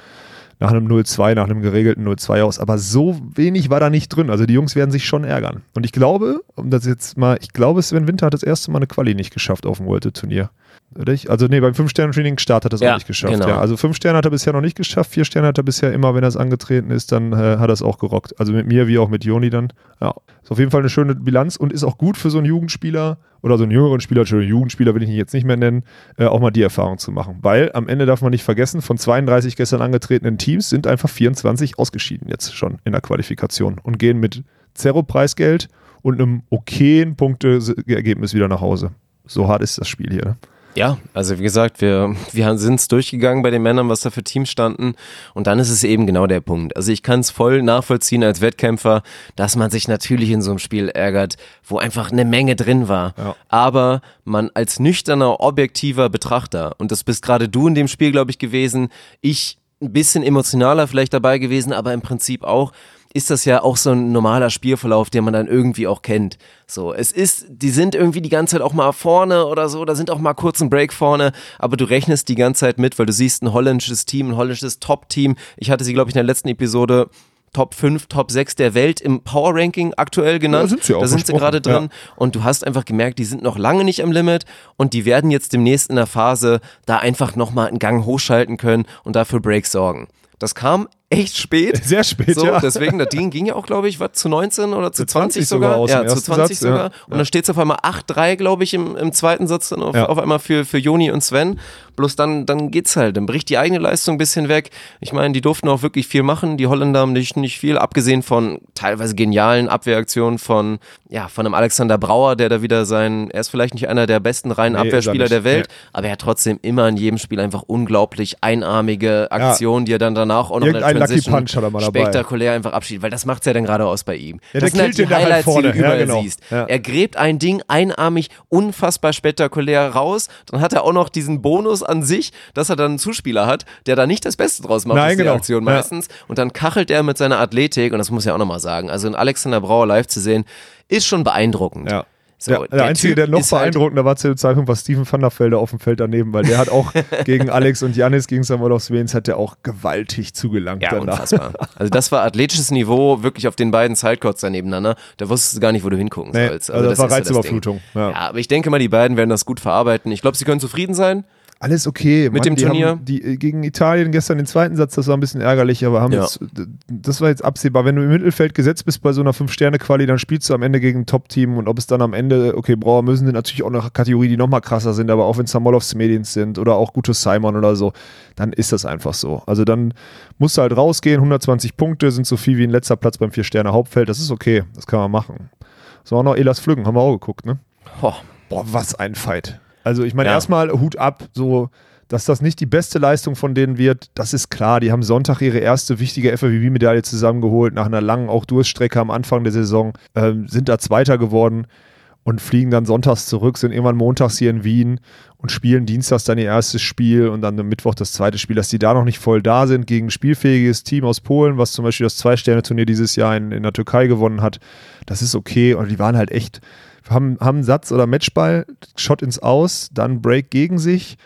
Speaker 2: nach einem 0-2, nach einem geregelten 0-2 aus. Aber so wenig war da nicht drin. Also die Jungs werden sich schon ärgern. Und ich glaube, um das jetzt mal, ich glaube, Sven Winter hat das erste Mal eine Quali nicht geschafft auf dem World Turnier. Oder ich? Also nee, beim 5-Sterne-Training-Start hat er es
Speaker 1: Ja,
Speaker 2: auch nicht geschafft.
Speaker 1: genau.
Speaker 2: Ja. Also 5 Sterne hat er bisher noch nicht geschafft, 4 Sterne hat er bisher immer, wenn er es angetreten ist, dann äh, hat er es auch gerockt. Also mit mir wie auch mit Joni dann. Ja, ist auf jeden Fall eine schöne Bilanz und ist auch gut für so einen Jugendspieler oder so einen jüngeren Spieler, Entschuldigung, Jugendspieler will ich ihn jetzt nicht mehr nennen, äh, auch mal die Erfahrung zu machen. Weil am Ende darf man nicht vergessen, von 32 gestern angetretenen Teams sind einfach 24 ausgeschieden jetzt schon in der Qualifikation und gehen mit Zero-Preisgeld und einem okayen Punkteergebnis wieder nach Hause. So hart ist das Spiel hier. Ne?
Speaker 1: Ja, also wie gesagt, wir, wir sind es durchgegangen bei den Männern, was da für Teams standen. Und dann ist es eben genau der Punkt. Also ich kann es voll nachvollziehen als Wettkämpfer, dass man sich natürlich in so einem Spiel ärgert, wo einfach eine Menge drin war.
Speaker 2: Ja.
Speaker 1: Aber man als nüchterner, objektiver Betrachter, und das bist gerade du in dem Spiel, glaube ich, gewesen, ich ein bisschen emotionaler vielleicht dabei gewesen, aber im Prinzip auch, ist das ja auch so ein normaler Spielverlauf, den man dann irgendwie auch kennt. So, es ist, die sind irgendwie die ganze Zeit auch mal vorne oder so, da sind auch mal kurz ein Break vorne, aber du rechnest die ganze Zeit mit, weil du siehst ein holländisches Team, ein holländisches Top-Team. Ich hatte sie, glaube ich, in der letzten Episode Top 5, Top 6 der Welt im Power Ranking aktuell genannt.
Speaker 2: Ja, sind sie auch
Speaker 1: da sind sie gerade drin. Und du hast einfach gemerkt, die sind noch lange nicht am Limit und die werden jetzt demnächst in der Phase da einfach nochmal einen Gang hochschalten können und dafür Breaks sorgen. Das kam echt spät.
Speaker 2: Sehr spät,
Speaker 1: so,
Speaker 2: ja.
Speaker 1: Deswegen, der Ding ging ja auch, glaube ich, was, zu 19 oder zu 20,
Speaker 2: 20 sogar
Speaker 1: sogar. ja, zu
Speaker 2: ersten
Speaker 1: 20
Speaker 2: Satz,
Speaker 1: sogar.
Speaker 2: ja.
Speaker 1: Und dann steht es auf einmal 8-3, glaube ich, im, im zweiten Satz dann auf,
Speaker 2: Ja.
Speaker 1: auf einmal für, für Joni und Sven. Bloß dann, dann geht's halt. Dann bricht die eigene Leistung ein bisschen weg. Ich meine, die durften auch wirklich viel machen. Die Holländer haben nicht, nicht viel, abgesehen von teilweise genialen Abwehraktionen von, ja, von einem Alexander Brauer, der da wieder sein, er ist vielleicht nicht einer der besten reinen
Speaker 2: Nee, er
Speaker 1: Abwehrspieler der Welt,
Speaker 2: Nee.
Speaker 1: aber er hat trotzdem immer in jedem Spiel einfach unglaublich einarmige Aktionen, die er dann danach auch noch in der
Speaker 2: Lucky Punch hat er mal dabei.
Speaker 1: spektakulär einfach abschiedet, weil das macht's ja dann gerade aus bei ihm.
Speaker 2: Ja,
Speaker 1: das sind halt die
Speaker 2: halt
Speaker 1: Highlights,
Speaker 2: vorne.
Speaker 1: die du
Speaker 2: Ja,
Speaker 1: überall
Speaker 2: genau.
Speaker 1: siehst.
Speaker 2: Ja.
Speaker 1: Er gräbt ein Ding einarmig unfassbar spektakulär raus, dann hat er auch noch diesen Bonus an sich, dass er dann einen Zuspieler hat, der da nicht das Beste draus macht
Speaker 2: Nein,
Speaker 1: der
Speaker 2: genau.
Speaker 1: Aktion
Speaker 2: Ja.
Speaker 1: meistens und dann kachelt er mit seiner Athletik und das muss ich auch nochmal sagen, also einen Alexander Brauer live zu sehen, ist schon beeindruckend.
Speaker 2: Ja.
Speaker 1: So,
Speaker 2: der, der, Einzige,
Speaker 1: Typ
Speaker 2: der noch
Speaker 1: ist halt-
Speaker 2: beeindruckender war zu dem Zeitpunkt, war Steven van der Velde auf dem Feld daneben, weil der hat auch gegen Alex und Janis, gegen Samuel Svens, hat der auch gewaltig zugelangt
Speaker 1: Ja,
Speaker 2: danach.
Speaker 1: unfassbar. Also das war athletisches Niveau, wirklich auf den beiden Sidecourts da nebeneinander. Da wusstest du gar nicht, wo du hingucken
Speaker 2: Nee,
Speaker 1: sollst.
Speaker 2: also das war
Speaker 1: ist ja
Speaker 2: Reizüberflutung, ja.
Speaker 1: Ja. aber ich denke mal, die beiden werden das gut verarbeiten. Ich glaube, sie können zufrieden sein.
Speaker 2: Alles okay.
Speaker 1: Mit dem
Speaker 2: die
Speaker 1: Turnier?
Speaker 2: Haben, die, äh, gegen Italien gestern den zweiten Satz, das war ein bisschen ärgerlich, aber haben
Speaker 1: Ja.
Speaker 2: jetzt, das war jetzt absehbar. Wenn du im Mittelfeld gesetzt bist bei so einer Fünf-Sterne-Quali, dann spielst du am Ende gegen ein Top-Team und ob es dann am Ende, okay, Brauer müssen sind natürlich auch eine Kategorie, die nochmal krasser sind, aber auch wenn Samolovs Medins sind oder auch gute Simon oder so, dann ist das einfach so. Also dann musst du halt rausgehen, 120 Punkte sind so viel wie ein letzter Platz beim Vier-Sterne-Hauptfeld, das ist okay, das kann man machen. So auch noch Elas Flüggen, haben wir auch geguckt, ne?
Speaker 1: Boah,
Speaker 2: Boah, was ein Fight. Also ich meine,
Speaker 1: Ja.
Speaker 2: erstmal Hut ab, so, dass das nicht die beste Leistung von denen wird, das ist klar. Die haben Sonntag ihre erste wichtige FAWB-Medaille zusammengeholt, nach einer langen auch Durststrecke am Anfang der Saison, ähm, sind da Zweiter geworden und fliegen dann sonntags zurück, sind irgendwann montags hier in Wien und spielen dienstags dann ihr erstes Spiel und dann am Mittwoch das zweite Spiel, dass die da noch nicht voll da sind gegen ein spielfähiges Team aus Polen, was zum Beispiel das Zwei-Sterne-Turnier dieses Jahr in, in der Türkei gewonnen hat. Das ist okay und die waren halt echt, haben, haben einen Satz oder Matchball, Shot ins Aus, dann Break gegen sich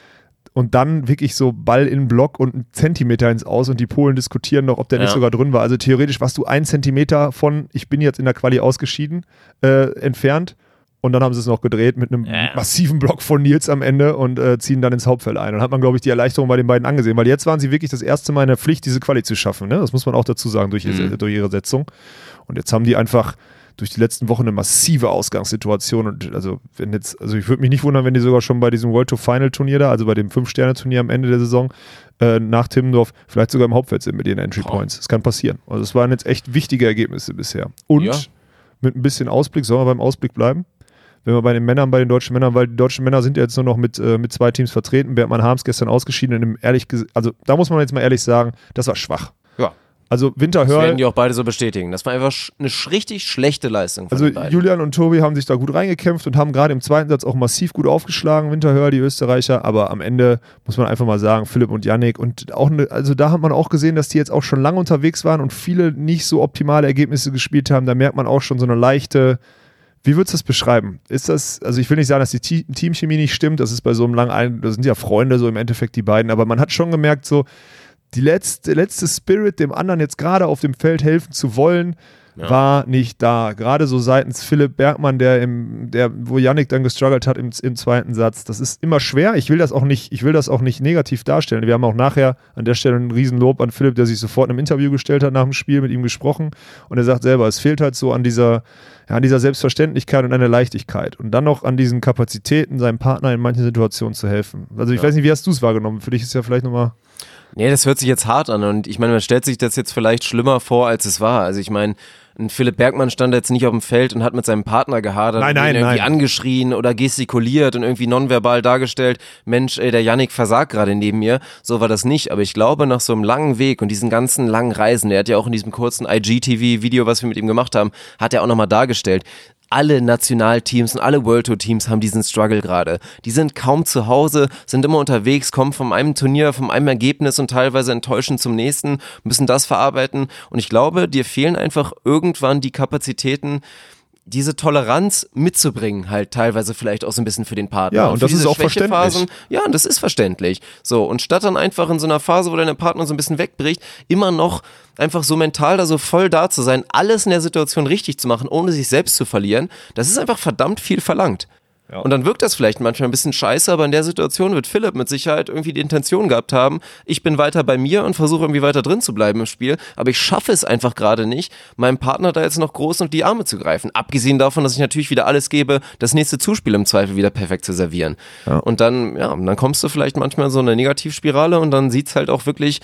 Speaker 2: und dann wirklich so Ball in Block und einen Zentimeter ins Aus und die Polen diskutieren noch, ob der nicht
Speaker 1: Ja.
Speaker 2: sogar drin war. Also theoretisch warst du ein Zentimeter von, ich bin jetzt in der Quali ausgeschieden, äh, entfernt. Und dann haben sie es noch gedreht mit einem
Speaker 1: Ja.
Speaker 2: massiven Block von Nils am Ende und äh, ziehen dann ins Hauptfeld ein. Und hat man, glaube ich, die Erleichterung bei den beiden angesehen, weil jetzt waren sie wirklich das erste Mal in der Pflicht, diese Quali zu schaffen. Ne? Das muss man auch dazu sagen durch, ihre-
Speaker 1: Mhm.
Speaker 2: durch ihre Setzung. Und jetzt haben die einfach durch die letzten Wochen eine massive Ausgangssituation. Und also, wenn jetzt, also ich würde mich nicht wundern, wenn die sogar schon bei diesem World Tour Final Turnier da, also bei dem Fünf-Sterne-Turnier am Ende der Saison, äh, nach Timmendorf, vielleicht sogar im Hauptfeld sind mit ihren Entry. Points. Das kann passieren. Also es waren jetzt echt wichtige Ergebnisse bisher. Und
Speaker 1: Ja.
Speaker 2: mit ein bisschen Ausblick, sollen wir beim Ausblick bleiben? Wenn wir bei den Männern, bei den deutschen Männern, weil die deutschen Männer sind ja jetzt nur noch mit, äh, mit zwei Teams vertreten. Bergmann Harms gestern ausgeschieden. Und im ehrlich also da muss man jetzt mal ehrlich sagen, das war schwach.
Speaker 1: Ja.
Speaker 2: Also
Speaker 1: Das
Speaker 2: Winterhörl,
Speaker 1: werden die auch beide so bestätigen. Das war einfach eine richtig schlechte Leistung von
Speaker 2: also. Julian und Tobi haben sich da gut reingekämpft und haben gerade im zweiten Satz auch massiv gut aufgeschlagen, Winterhör, die Österreicher, aber am Ende muss man einfach mal sagen, Philipp und Yannick und auch ne, also da hat man auch gesehen, dass die jetzt auch schon lange unterwegs waren und viele nicht so optimale Ergebnisse gespielt haben, da merkt man auch schon so eine leichte wie würdest du das beschreiben? Ist das, also ich will nicht sagen, dass die Te- Teamchemie nicht stimmt, das ist bei so einem langen, das sind ja Freunde so im Endeffekt die beiden, aber man hat schon gemerkt so, die letzte, letzte Spirit, dem anderen jetzt gerade auf dem Feld helfen zu wollen,
Speaker 1: Ja.
Speaker 2: war nicht da. Gerade so seitens Philipp Bergmann, der im, der, wo Yannick dann gestruggelt hat im, im zweiten Satz. Das ist immer schwer. Ich will das auch nicht, ich will das auch nicht negativ darstellen. Wir haben auch nachher an der Stelle ein Riesenlob an Philipp, der sich sofort in einem Interview gestellt hat nach dem Spiel, mit ihm gesprochen. Und er sagt selber, es fehlt halt so an dieser, ja, an dieser Selbstverständlichkeit und an der Leichtigkeit. Und dann noch an diesen Kapazitäten, seinem Partner in manchen Situationen zu helfen. Also ich weiß nicht, wie hast du es wahrgenommen? Für dich ist ja vielleicht nochmal.
Speaker 1: Nee, das hört sich jetzt hart an und ich meine, man stellt sich das jetzt vielleicht schlimmer vor, als es war. Also ich meine, ein Philipp Bergmann stand jetzt nicht auf dem Feld und hat mit seinem Partner gehadert
Speaker 2: Nein,
Speaker 1: und
Speaker 2: nein,
Speaker 1: ihn irgendwie
Speaker 2: nein.
Speaker 1: angeschrien oder gestikuliert und irgendwie nonverbal dargestellt, Mensch, ey, der Yannick versagt gerade neben mir. So war das nicht, aber ich glaube, nach so einem langen Weg und diesen ganzen langen Reisen, der hat ja auch in diesem kurzen IGTV-Video, was wir mit ihm gemacht haben, hat er auch nochmal dargestellt, alle Nationalteams und alle World Tour Teams haben diesen Struggle gerade. Die sind kaum zu Hause, sind immer unterwegs, kommen von einem Turnier, von einem Ergebnis und teilweise enttäuschend zum nächsten, müssen das verarbeiten. Und ich glaube, dir fehlen einfach irgendwann die Kapazitäten, diese Toleranz mitzubringen, halt teilweise vielleicht auch so ein bisschen für den Partner.
Speaker 2: Ja, und
Speaker 1: für
Speaker 2: das ist
Speaker 1: diese
Speaker 2: auch verständlich.
Speaker 1: Ja, und das ist verständlich. So, und statt dann einfach in so einer Phase, wo deine Partner so ein bisschen wegbricht, immer noch einfach so mental da so voll da zu sein, alles in der Situation richtig zu machen, ohne sich selbst zu verlieren, das ist einfach verdammt viel verlangt. Und dann wirkt das vielleicht manchmal ein bisschen scheiße, aber in der Situation wird Philipp mit Sicherheit irgendwie die Intention gehabt haben, ich bin weiter bei mir und versuche irgendwie weiter drin zu bleiben im Spiel, aber ich schaffe es einfach gerade nicht, meinem Partner da jetzt noch groß unter die Arme zu greifen. Abgesehen davon, dass ich natürlich wieder alles gebe, das nächste Zuspiel im Zweifel wieder perfekt zu servieren. Und dann, ja, dann kommst du vielleicht manchmal in so eine Negativspirale und dann sieht's halt auch wirklich,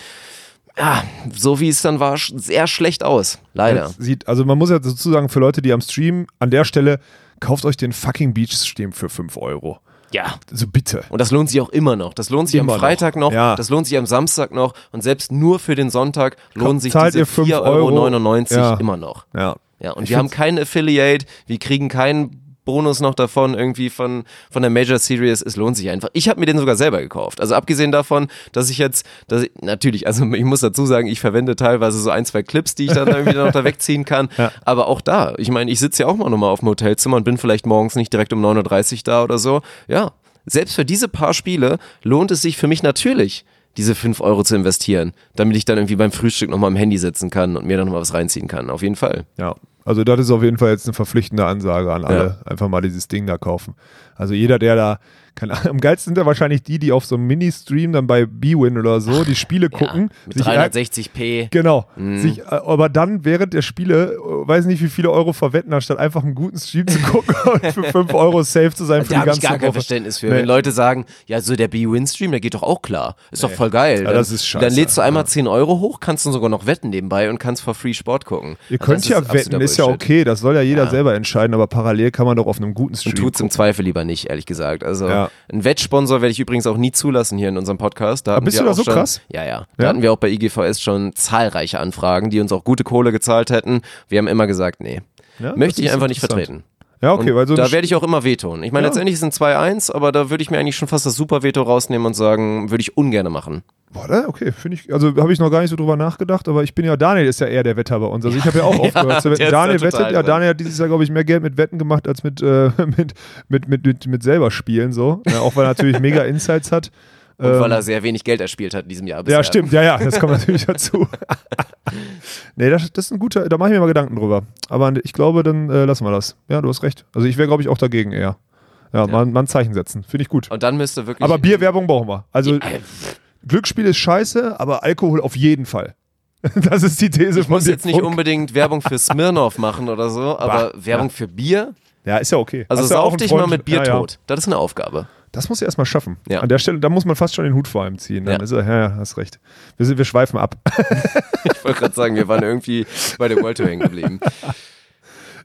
Speaker 1: ja, so wie es dann war, sehr schlecht aus. Leider.
Speaker 2: Jetzt Sieht, also man muss ja dazu sagen, für Leute, die am Stream, an der Stelle, kauft euch den fucking Beach-Stream für 5 Euro.
Speaker 1: Ja.
Speaker 2: Also bitte.
Speaker 1: Und das lohnt sich auch immer noch. Das lohnt sich
Speaker 2: Immer
Speaker 1: am Freitag noch,
Speaker 2: noch. Ja.
Speaker 1: das lohnt sich am Samstag noch und selbst nur für den Sonntag lohnen sich
Speaker 2: Zahlt
Speaker 1: diese
Speaker 2: ihr 5
Speaker 1: 4,99
Speaker 2: Euro?
Speaker 1: Euro
Speaker 2: Ja.
Speaker 1: immer noch.
Speaker 2: Ja.
Speaker 1: Ja, und
Speaker 2: Ich
Speaker 1: wir haben keinen Affiliate, wir kriegen keinen Bonus noch davon, irgendwie von, von der Major Series. Es lohnt sich einfach. Ich habe mir den sogar selber gekauft. Also abgesehen davon, dass ich jetzt, dass ich, natürlich, also ich muss dazu sagen, ich verwende teilweise so ein, zwei Clips, die ich dann irgendwie noch da wegziehen kann. Aber auch da, ich meine, ich sitze ja auch mal nochmal auf dem Hotelzimmer und bin vielleicht morgens nicht direkt um 9.30 Uhr da oder so. Ja, selbst für diese paar Spiele lohnt es sich für mich natürlich, diese 5 Euro zu investieren, damit ich dann irgendwie beim Frühstück nochmal am Handy sitzen kann und mir dann nochmal was reinziehen kann. Auf jeden Fall.
Speaker 2: Ja, also das ist auf jeden Fall jetzt eine verpflichtende Ansage an alle. Einfach mal dieses Ding da kaufen. Also jeder, der da, keine Ahnung, am geilsten sind ja wahrscheinlich die, die auf so einem Mini-Stream dann bei B-Win oder so die Spiele gucken.
Speaker 1: Ja, mit
Speaker 2: sich
Speaker 1: 360p.
Speaker 2: Genau.
Speaker 1: Mhm.
Speaker 2: Sich, äh, aber dann während der Spiele, äh, weiß nicht wie viele Euro verwetten, anstatt einfach einen guten Stream zu gucken und für 5 Euro safe zu sein für
Speaker 1: Da
Speaker 2: die
Speaker 1: habe ich
Speaker 2: ganze
Speaker 1: gar kein. Verständnis für.
Speaker 2: Nee.
Speaker 1: Wenn Leute sagen, ja, so der B-Win-Stream, der geht doch auch klar. Ist doch voll geil.
Speaker 2: Ja,
Speaker 1: dann,
Speaker 2: das ist scheiße.
Speaker 1: Dann lädst du einmal 10 Euro hoch, kannst du sogar noch wetten nebenbei und kannst for free Sport gucken.
Speaker 2: Ihr
Speaker 1: Also
Speaker 2: könnt ja
Speaker 1: absoluter
Speaker 2: wetten, ist ja okay. Das soll ja jeder
Speaker 1: Ja.
Speaker 2: selber entscheiden, aber parallel kann man doch auf einem guten Stream
Speaker 1: Und tut's im Zweifel lieber nicht, ehrlich gesagt. Also
Speaker 2: Ja.
Speaker 1: ein Wettsponsor werde ich übrigens auch nie zulassen hier in unserem Podcast. Da hatten
Speaker 2: bist du da so
Speaker 1: schon,
Speaker 2: krass?
Speaker 1: Ja, ja. Da
Speaker 2: Ja?
Speaker 1: hatten wir auch bei IGVS schon zahlreiche Anfragen, die uns auch gute Kohle gezahlt hätten. Wir haben immer gesagt, nee.
Speaker 2: Ja,
Speaker 1: Möchte ich einfach nicht vertreten.
Speaker 2: Ja, okay,
Speaker 1: Und
Speaker 2: weil so
Speaker 1: da werde ich auch immer wehtun. Ich meine,
Speaker 2: Ja.
Speaker 1: letztendlich sind 2-1, aber da würde ich mir eigentlich schon fast das Super-Veto rausnehmen und sagen, würde ich ungern machen.
Speaker 2: Boah, da- okay, finde ich, also habe ich noch gar nicht so drüber nachgedacht, aber ich bin ja, Daniel ist ja eher der Wetter bei uns. Also ich habe ja auch aufgehört zu wetten. Daniel wettet, ja. Daniel hat dieses Jahr, glaube ich, mehr Geld mit Wetten gemacht als mit, äh, mit, mit, mit, mit, mit selber spielen, so. Ja, auch weil er natürlich mega Insights hat.
Speaker 1: Und
Speaker 2: Ähm,
Speaker 1: weil er sehr wenig Geld erspielt hat in diesem Jahr bisher.
Speaker 2: Ja, stimmt, ja, ja, das kommt natürlich dazu. nee, das, das ist ein guter, da mache ich mir mal Gedanken drüber. Aber ich glaube, dann äh, lassen wir das. Ja, du hast recht. Also ich wäre, glaube ich, auch dagegen eher. Ja, Mal, mal ein Zeichen setzen. Finde ich gut.
Speaker 1: Und dann müsste wirklich.
Speaker 2: Aber Bierwerbung brauchen wir. Also
Speaker 1: Ja,
Speaker 2: Glücksspiel ist scheiße, aber Alkohol auf jeden Fall. Das ist die These
Speaker 1: ich
Speaker 2: von
Speaker 1: muss jetzt nicht
Speaker 2: Funk.
Speaker 1: unbedingt Werbung für Smirnoff machen oder so, aber
Speaker 2: Bah,
Speaker 1: Werbung für Bier.
Speaker 2: Ja, ist ja okay.
Speaker 1: Also
Speaker 2: Hast ja
Speaker 1: sauf dich
Speaker 2: Freund-
Speaker 1: mal mit Bier
Speaker 2: ja, ja.
Speaker 1: tot. Das ist eine Aufgabe.
Speaker 2: Das muss er erstmal schaffen.
Speaker 1: Ja.
Speaker 2: An der Stelle, da muss man fast schon den Hut vor ihm ziehen. Dann
Speaker 1: Ja.
Speaker 2: ist er, ja, hast recht. Wir, sind, wir schweifen ab.
Speaker 1: Ich wollte gerade sagen, wir waren irgendwie bei der World Tour hängen geblieben.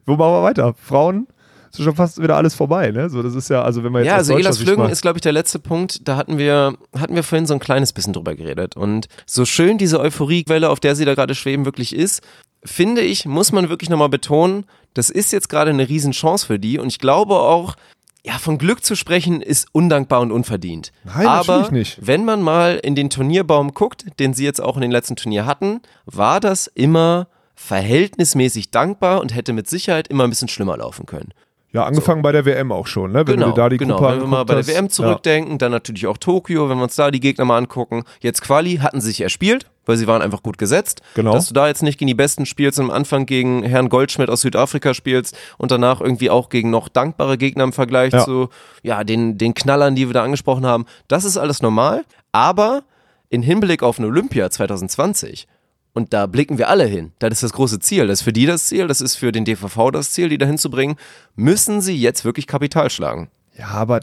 Speaker 2: Wo machen wir weiter? Frauen? Ist schon fast wieder alles vorbei, ne? So, das ist ja, also wenn man jetzt
Speaker 1: Ja, also Elas Flügen ist, glaube ich, der letzte Punkt. Da hatten wir, hatten wir vorhin so ein kleines bisschen drüber geredet. Und so schön diese Euphoriewelle, auf der sie da gerade schweben, wirklich ist, finde ich, muss man wirklich nochmal betonen, das ist jetzt gerade eine Riesenchance für die. Und ich glaube auch, ja, von Glück zu sprechen ist undankbar und unverdient.
Speaker 2: Nein,
Speaker 1: Aber wenn man mal in den Turnierbaum guckt, den sie jetzt auch in den letzten Turnier hatten, war das immer verhältnismäßig dankbar und hätte mit Sicherheit immer ein bisschen schlimmer laufen können.
Speaker 2: Ja, angefangen bei der WM auch schon, ne? Wenn
Speaker 1: Genau,
Speaker 2: dir da die
Speaker 1: genau.
Speaker 2: Gruppe
Speaker 1: wenn wir mal bei der. WM zurückdenken, dann natürlich auch Tokio, wenn wir uns da die Gegner mal angucken. Jetzt Quali hatten sich erspielt, weil sie waren einfach gut gesetzt.
Speaker 2: Genau.
Speaker 1: Dass du da jetzt nicht gegen die Besten spielst und am Anfang gegen Herrn Goldschmidt aus Südafrika spielst und danach irgendwie auch gegen noch dankbare Gegner im Vergleich
Speaker 2: Ja.
Speaker 1: zu ja, den, den Knallern, die wir da angesprochen haben. Das ist alles normal, aber in Hinblick auf eine Olympia 2020 und da blicken wir alle hin. Das ist das große Ziel. Das ist für die das Ziel, das ist für den DVV das Ziel, die da hinzubringen. Müssen sie jetzt wirklich Kapital schlagen.
Speaker 2: Ja, aber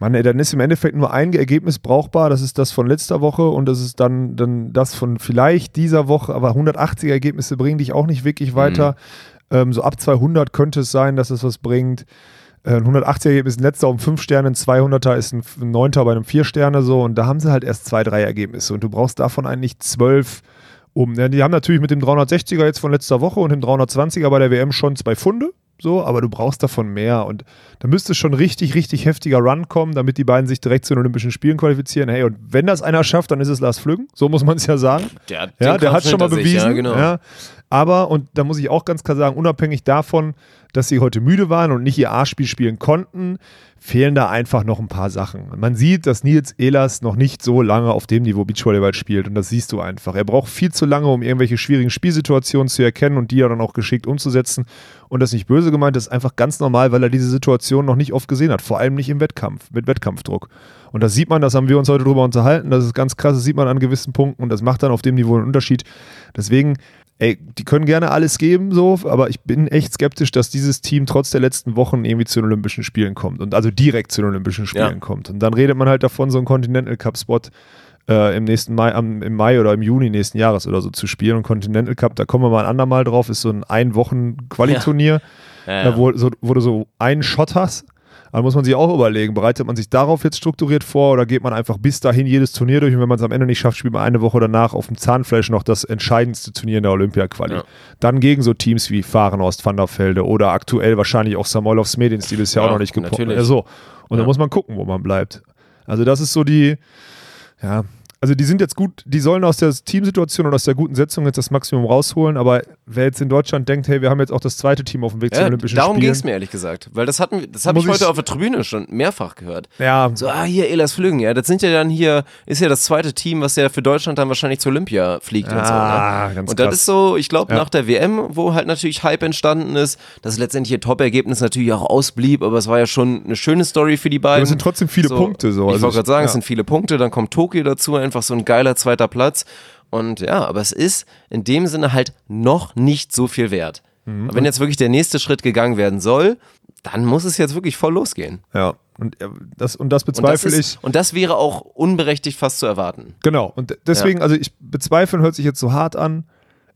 Speaker 2: Mann, ey, dann ist im Endeffekt nur ein Ergebnis brauchbar, das ist das von letzter Woche und das ist dann, dann das von vielleicht dieser Woche, aber 180er Ergebnisse bringen dich auch nicht wirklich weiter. Ähm, so ab 200 könnte es sein, dass es was bringt. Äh, Ein 180er Ergebnis, ein letzter um 5 Sterne, ein 200er ist ein 9er bei einem 4 Sterne so und da haben sie halt erst zwei, drei Ergebnisse und du brauchst davon eigentlich 12 um. Ja, die haben natürlich mit dem 360er jetzt von letzter Woche und dem 320er bei der WM schon zwei Funde, so, aber du brauchst davon mehr und da müsste schon richtig, richtig heftiger Run kommen, damit die beiden sich direkt zu den Olympischen Spielen qualifizieren. Hey, und wenn das einer schafft, dann ist es Lars Flüggen, so muss man es ja sagen.
Speaker 1: Der,
Speaker 2: Ja, der hat schon mal bewiesen.
Speaker 1: Ja, genau.
Speaker 2: ja. Aber, und da muss ich auch ganz klar sagen, unabhängig davon, dass sie heute müde waren und nicht ihr A-Spiel spielen konnten, fehlen da einfach noch ein paar Sachen. Man sieht, dass Nils Ehlers noch nicht so lange auf dem Niveau Beachvolleyball spielt und das siehst du einfach. Er braucht viel zu lange, um irgendwelche schwierigen Spielsituationen zu erkennen und die ja dann auch geschickt umzusetzen. Und das nicht böse gemeint, das ist einfach ganz normal, weil er diese Situation noch nicht oft gesehen hat, vor allem nicht im Wettkampf, mit Wettkampfdruck. Und das sieht man, das haben wir uns heute drüber unterhalten, das ist ganz krass, das sieht man an gewissen Punkten und das macht dann auf dem Niveau einen Unterschied. Deswegen ey, die können gerne alles geben, so, aber ich bin echt skeptisch, dass dieses Team trotz der letzten Wochen irgendwie zu den Olympischen Spielen kommt und also direkt zu den Olympischen Spielen ja. kommt. Und dann redet man halt davon, so einen Continental Cup Spot äh, im nächsten Mai, am, im Mai oder im Juni nächsten Jahres oder so zu spielen. Und Continental Cup, da kommen wir mal ein andermal drauf, ist so ein Ein-Wochen-Qualiturnier, ja. ja, äh, wo, so, wo du so einen Shot hast dann muss man sich auch überlegen, bereitet man sich darauf jetzt strukturiert vor oder geht man einfach bis dahin jedes Turnier durch und wenn man es am Ende nicht schafft, spielt man eine Woche danach auf dem Zahnfleisch noch das entscheidendste Turnier in der Olympia-Quali. Ja. Dann gegen so Teams wie Fahrenhorst, Van der Velde oder aktuell wahrscheinlich auch Samoylovs Medins, die bisher ja, auch noch nicht gepocht haben. Ja, so. Und dann muss man gucken, wo man bleibt. Also das ist so die, ja, also die sind jetzt gut, die sollen aus der Teamsituation und aus der guten Setzung jetzt das Maximum rausholen, aber wer jetzt in Deutschland denkt, hey, wir haben jetzt auch das zweite Team auf dem Weg ja, zu Olympischen
Speaker 1: darum
Speaker 2: Spielen.
Speaker 1: Darum ging es mir ehrlich gesagt, weil das hatten das habe ich heute auf der Tribüne schon mehrfach gehört.
Speaker 2: Ja.
Speaker 1: So, ah, hier Elas Flügen, ja, das sind ja dann hier, ist ja das zweite Team, was ja für Deutschland dann wahrscheinlich zur Olympia fliegt
Speaker 2: ah,
Speaker 1: und so. Ne?
Speaker 2: Ganz
Speaker 1: und das
Speaker 2: krass.
Speaker 1: ist so, ich glaube, ja. nach der WM, wo halt natürlich Hype entstanden ist, dass letztendlich ihr Top-Ergebnis natürlich auch ausblieb, aber es war ja schon eine schöne Story für die beiden. Aber
Speaker 2: es sind trotzdem viele
Speaker 1: so,
Speaker 2: Punkte so.
Speaker 1: Ich
Speaker 2: also
Speaker 1: wollte gerade sagen, ja. es sind viele Punkte, dann kommt Tokio dazu, einfach so ein geiler zweiter Platz. Und ja, aber es ist in dem Sinne halt noch nicht so viel wert. Mhm. Wenn jetzt wirklich der nächste Schritt gegangen werden soll, dann muss es jetzt wirklich voll losgehen.
Speaker 2: Ja, und äh, das, und das bezweifle
Speaker 1: und das
Speaker 2: ist,
Speaker 1: ich. Und das wäre auch unberechtigt fast zu erwarten.
Speaker 2: Genau, und deswegen, ja. also ich bezweifeln hört sich jetzt so hart an.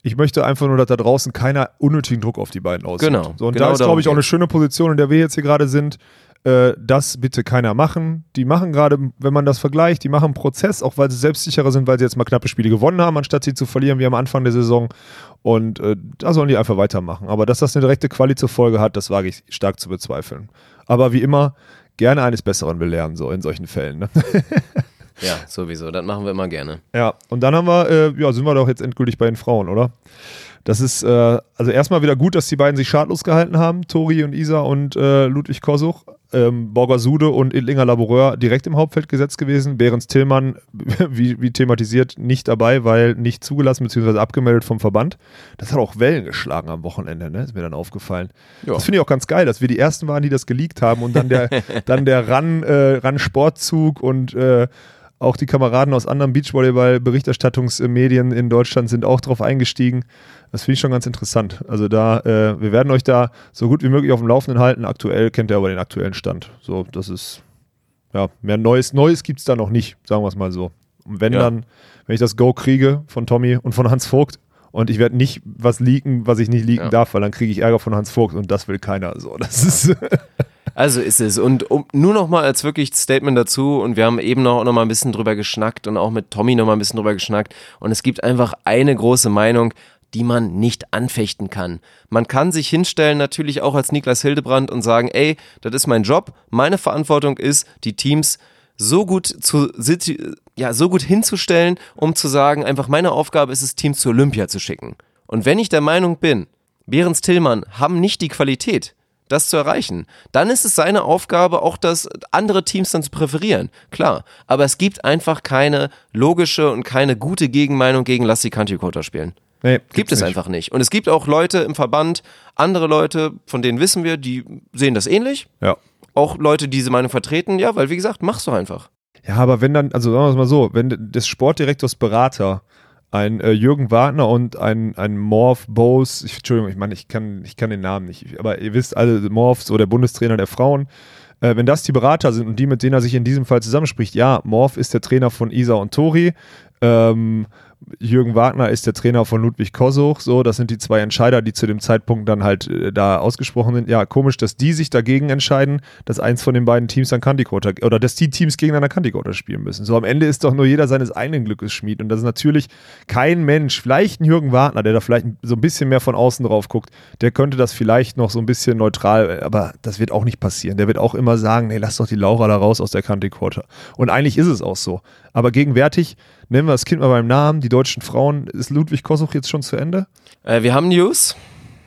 Speaker 2: Ich möchte einfach nur, dass da draußen keiner unnötigen Druck auf die beiden ausübt.
Speaker 1: Genau.
Speaker 2: So, und
Speaker 1: genau
Speaker 2: da ist, glaube ich, auch eine schöne Position, in der wir jetzt hier gerade sind äh, das bitte keiner machen. Die machen gerade, wenn man das vergleicht, die machen einen Prozess, auch weil sie selbstsicherer sind, weil sie jetzt mal knappe Spiele gewonnen haben, anstatt sie zu verlieren wie am Anfang der Saison. Und äh, da sollen die einfach weitermachen. Aber dass das eine direkte Quali zur Folge hat, das wage ich stark zu bezweifeln. Aber wie immer, gerne eines Besseren belehren, so in solchen Fällen. Ne?
Speaker 1: Ja, sowieso. Das machen wir immer gerne.
Speaker 2: Ja, und dann haben wir, äh, ja, sind wir doch jetzt endgültig bei den Frauen, oder? Das ist äh, also erstmal wieder gut, dass die beiden sich schadlos gehalten haben, Tori und Isa und äh, Ludwig Kosuch ähm, Borgasude und Idlinger Laboureur direkt im Hauptfeld gesetzt gewesen. Behrens Tillmann, wie, wie, thematisiert, nicht dabei, weil nicht zugelassen bzw. abgemeldet vom Verband. Das hat auch Wellen geschlagen am Wochenende, ne? ist mir dann aufgefallen. Ja. Das finde ich auch ganz geil, dass wir die Ersten waren, die das geleakt haben und dann der, dann der Ran, äh, Ran und äh, auch die Kameraden aus anderen Beachvolleyball-Berichterstattungsmedien in Deutschland sind auch drauf eingestiegen. Das finde ich schon ganz interessant. Also da, äh, wir werden euch da so gut wie möglich auf dem Laufenden halten. Aktuell kennt ihr aber den aktuellen Stand. So, das ist, ja, mehr Neues, Neues gibt es da noch nicht, sagen wir es mal so. Und wenn ja. dann, wenn ich das Go kriege von Tommy und von Hans Vogt, und ich werde nicht was leaken, was ich nicht leaken ja. darf, weil dann kriege ich Ärger von Hans Vogt und das will keiner. So, das ist
Speaker 1: Also ist es. Und um, nur noch mal als wirklich Statement dazu, und wir haben eben noch, noch mal ein bisschen drüber geschnackt und auch mit Tommy noch mal ein bisschen drüber geschnackt. Und es gibt einfach eine große Meinung, die man nicht anfechten kann. Man kann sich hinstellen, natürlich auch als Niklas Hildebrand und sagen, ey, das ist mein Job, meine Verantwortung ist, die Teams so gut zu ja, so gut hinzustellen, um zu sagen, einfach meine Aufgabe ist es, Teams zu Olympia zu schicken. Und wenn ich der Meinung bin, Behrens Tillmann haben nicht die Qualität, das zu erreichen. Dann ist es seine Aufgabe, auch das andere Teams dann zu präferieren. Klar. Aber es gibt einfach keine logische und keine gute Gegenmeinung gegen Lassi Kantikota spielen. Nee, gibt es nicht. einfach nicht. Und es gibt auch Leute im Verband, andere Leute, von denen wissen wir, die sehen das ähnlich.
Speaker 2: Ja.
Speaker 1: Auch Leute, die diese Meinung vertreten, ja, weil wie gesagt, machst du einfach.
Speaker 2: Ja, aber wenn dann, also sagen wir es mal so, wenn des Sportdirektors Berater ein äh, Jürgen Wagner und ein, ein Morph Bose, ich, Entschuldigung, ich meine, ich kann, ich kann den Namen nicht, aber ihr wisst alle, Morph, so der Bundestrainer der Frauen, äh, wenn das die Berater sind und die, mit denen er sich in diesem Fall zusammenspricht, ja, Morph ist der Trainer von Isa und Tori, ähm, Jürgen Wagner ist der Trainer von Ludwig Kosuch. So, das sind die zwei Entscheider, die zu dem Zeitpunkt dann halt äh, da ausgesprochen sind. Ja, komisch, dass die sich dagegen entscheiden, dass eins von den beiden Teams an Kantikota oder dass die Teams gegeneinander Kantikota spielen müssen. So, am Ende ist doch nur jeder seines eigenen Glückes Schmied. Und das ist natürlich kein Mensch, vielleicht ein Jürgen Wagner, der da vielleicht so ein bisschen mehr von außen drauf guckt, der könnte das vielleicht noch so ein bisschen neutral, aber das wird auch nicht passieren. Der wird auch immer sagen, nee, lass doch die Laura da raus aus der Kantikota. Und eigentlich ist es auch so. Aber gegenwärtig nennen wir das Kind mal beim Namen, die die deutschen Frauen. Ist Ludwig Kosuch jetzt schon zu Ende?
Speaker 1: Äh, wir haben News.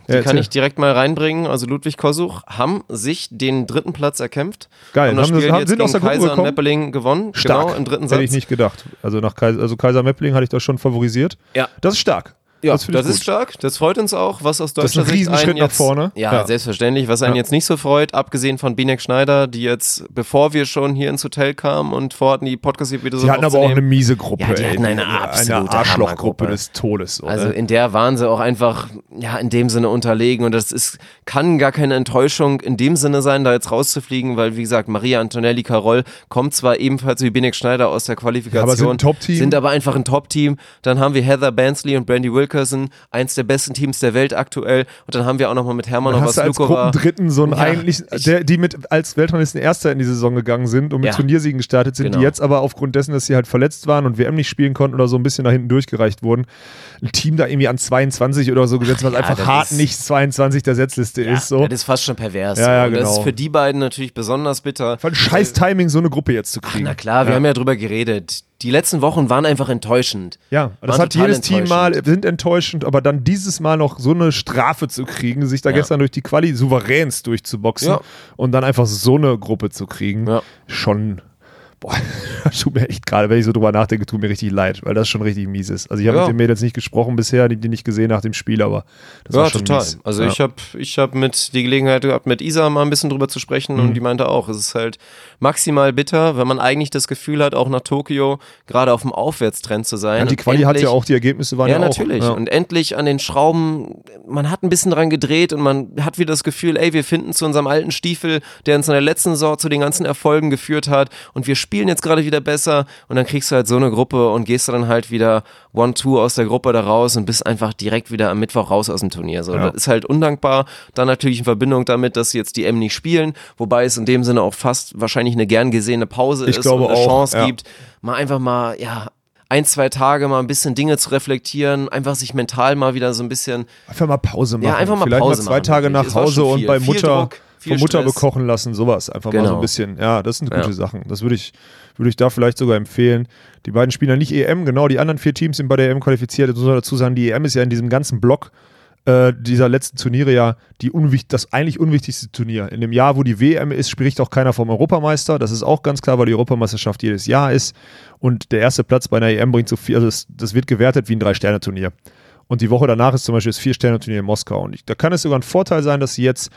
Speaker 1: Die
Speaker 2: Ja,
Speaker 1: kann ich direkt mal reinbringen. Also Ludwig Kosuch haben sich den dritten Platz erkämpft.
Speaker 2: Geil.
Speaker 1: Haben das
Speaker 2: Haben sie-
Speaker 1: Spiel
Speaker 2: haben-
Speaker 1: jetzt
Speaker 2: sind aus der Gruppe
Speaker 1: Kaiser und? Meppeling gewonnen.
Speaker 2: Stark.
Speaker 1: Genau, im dritten
Speaker 2: Hätte
Speaker 1: Satz.
Speaker 2: ich nicht gedacht. Also, nach Kaiser, also Kaiser Meppling hatte ich das schon favorisiert.
Speaker 1: Ja.
Speaker 2: Das ist stark.
Speaker 1: Ja,
Speaker 2: das
Speaker 1: das, ist
Speaker 2: gut.
Speaker 1: stark. Das freut uns auch, was aus
Speaker 2: Das ist
Speaker 1: deutscher
Speaker 2: ein
Speaker 1: Sicht
Speaker 2: Riesenschritt
Speaker 1: einen
Speaker 2: nach
Speaker 1: jetzt,
Speaker 2: vorne.
Speaker 1: Ja,
Speaker 2: Ja.
Speaker 1: selbstverständlich. Was einen
Speaker 2: Ja.
Speaker 1: jetzt nicht so freut, abgesehen von Binek Schneider, die jetzt, bevor wir schon hier ins Hotel kamen und vorhatten, die Podcast-Episode
Speaker 2: Die hatten aber auch eine miese Gruppe.
Speaker 1: Ja, die hatten eine absolute
Speaker 2: Arschlochgruppe des Todes. So,
Speaker 1: Also in der waren sie auch einfach, ja, in dem Sinne unterlegen und das ist, kann gar keine Enttäuschung in dem Sinne sein, da jetzt rauszufliegen, weil wie gesagt, Maria Antonelli Carol kommt zwar ebenfalls wie Binek Schneider aus der Qualifikation,
Speaker 2: aber sind ein Top-Team.
Speaker 1: sind aber einfach ein Top-Team. Dann haben wir Heather Bansley und Brandy Wilkerson, eins der besten Teams der Welt aktuell und dann haben wir auch nochmal mit Hermann
Speaker 2: Dann
Speaker 1: noch
Speaker 2: hast du
Speaker 1: was
Speaker 2: als. Gruppendritten so einen
Speaker 1: Ja,
Speaker 2: eigentlich,
Speaker 1: ich-
Speaker 2: der, die mit als Weltranglisten Erster in die Saison gegangen sind und mit
Speaker 1: Ja.
Speaker 2: Turniersiegen gestartet sind,
Speaker 1: Genau.
Speaker 2: die jetzt aber aufgrund dessen, dass sie halt verletzt waren und WM nicht spielen konnten oder so ein bisschen nach hinten durchgereicht wurden, ein Team da irgendwie an 22 oder so gesetzt, was
Speaker 1: Ja,
Speaker 2: einfach hart
Speaker 1: ist-
Speaker 2: nicht 22 der Setzliste
Speaker 1: Ja,
Speaker 2: ist. So.
Speaker 1: Das ist fast schon pervers.
Speaker 2: Ja, ja,
Speaker 1: und das
Speaker 2: genau.
Speaker 1: ist für die beiden natürlich besonders bitter.
Speaker 2: Ein scheiß Timing, so eine Gruppe jetzt zu kriegen.
Speaker 1: Na klar, wir haben ja drüber geredet. Die letzten Wochen waren einfach enttäuschend.
Speaker 2: Ja, das
Speaker 1: Waren
Speaker 2: hat jedes Team mal, sind enttäuschend, aber dann dieses Mal noch so eine Strafe zu kriegen, sich da
Speaker 1: Ja.
Speaker 2: gestern durch die Quali souveränst durchzuboxen
Speaker 1: Ja.
Speaker 2: und dann einfach so eine Gruppe zu kriegen,
Speaker 1: Ja.
Speaker 2: schon, boah, das tut mir echt gerade, wenn ich so drüber nachdenke, tut mir richtig leid, weil das schon richtig mies ist. Also ich habe
Speaker 1: Ja.
Speaker 2: mit den Mädels nicht gesprochen bisher, die, die nicht gesehen nach dem Spiel, aber das
Speaker 1: Ja,
Speaker 2: war schon
Speaker 1: total.
Speaker 2: mies.
Speaker 1: Also
Speaker 2: ja.
Speaker 1: ich habe ich hab mit die Gelegenheit gehabt, mit Isa mal ein bisschen drüber zu sprechen
Speaker 2: Mhm.
Speaker 1: und die meinte auch, es ist halt maximal bitter, wenn man eigentlich das Gefühl hat, auch nach Tokio gerade auf dem Aufwärtstrend zu sein.
Speaker 2: ja, die Quali hat ja auch, die Ergebnisse waren ja,
Speaker 1: Ja,
Speaker 2: auch.
Speaker 1: natürlich.
Speaker 2: Ja.
Speaker 1: Und endlich an den Schrauben, man hat ein bisschen dran gedreht und man hat wieder das Gefühl, ey, wir finden zu unserem alten Stiefel, der uns in der letzten Saison zu den ganzen Erfolgen geführt hat und wir spielen jetzt gerade wieder besser und dann kriegst du halt so eine Gruppe und gehst dann halt wieder One-Two aus der Gruppe da raus und bist einfach direkt wieder am Mittwoch raus aus dem Turnier. So,
Speaker 2: Ja.
Speaker 1: Das ist halt undankbar. Dann natürlich in Verbindung damit, dass sie jetzt die M nicht spielen, wobei es in dem Sinne auch fast wahrscheinlich eine gern gesehene Pause
Speaker 2: Ich
Speaker 1: ist und eine
Speaker 2: auch,
Speaker 1: Chance
Speaker 2: ja.
Speaker 1: gibt, mal einfach mal, ja, ein, zwei Tage mal ein bisschen Dinge zu reflektieren, einfach sich mental mal wieder so ein bisschen,
Speaker 2: Einfach mal Pause machen.
Speaker 1: Ja, einfach mal
Speaker 2: Vielleicht
Speaker 1: Pause
Speaker 2: mal zwei
Speaker 1: machen,
Speaker 2: Tage nach Hause und bei Mutter,
Speaker 1: Druck, viel
Speaker 2: von Mutter
Speaker 1: Stress.
Speaker 2: bekochen lassen, sowas. Einfach mal so
Speaker 1: Genau.
Speaker 2: ein bisschen. Ja, das sind gute
Speaker 1: Ja.
Speaker 2: Sachen. Das würde ich, würde ich da vielleicht sogar empfehlen. Die beiden spielen ja nicht EM, genau. Die anderen vier Teams sind bei der EM qualifiziert. Jetzt muss man dazu sagen, die EM ist ja in diesem ganzen Block äh, dieser letzten Turniere ja die unwicht das eigentlich unwichtigste Turnier. In dem Jahr, wo die WM ist, spricht auch keiner vom Europameister. Das ist auch ganz klar, weil die Europameisterschaft jedes Jahr ist. Und der erste Platz bei einer EM bringt so viel, also das, das wird gewertet wie ein Drei-Sterne-Turnier. Und die Woche danach ist zum Beispiel das Vier-Sterne-Turnier in Moskau. Und ich, da kann es sogar ein Vorteil sein, dass sie jetzt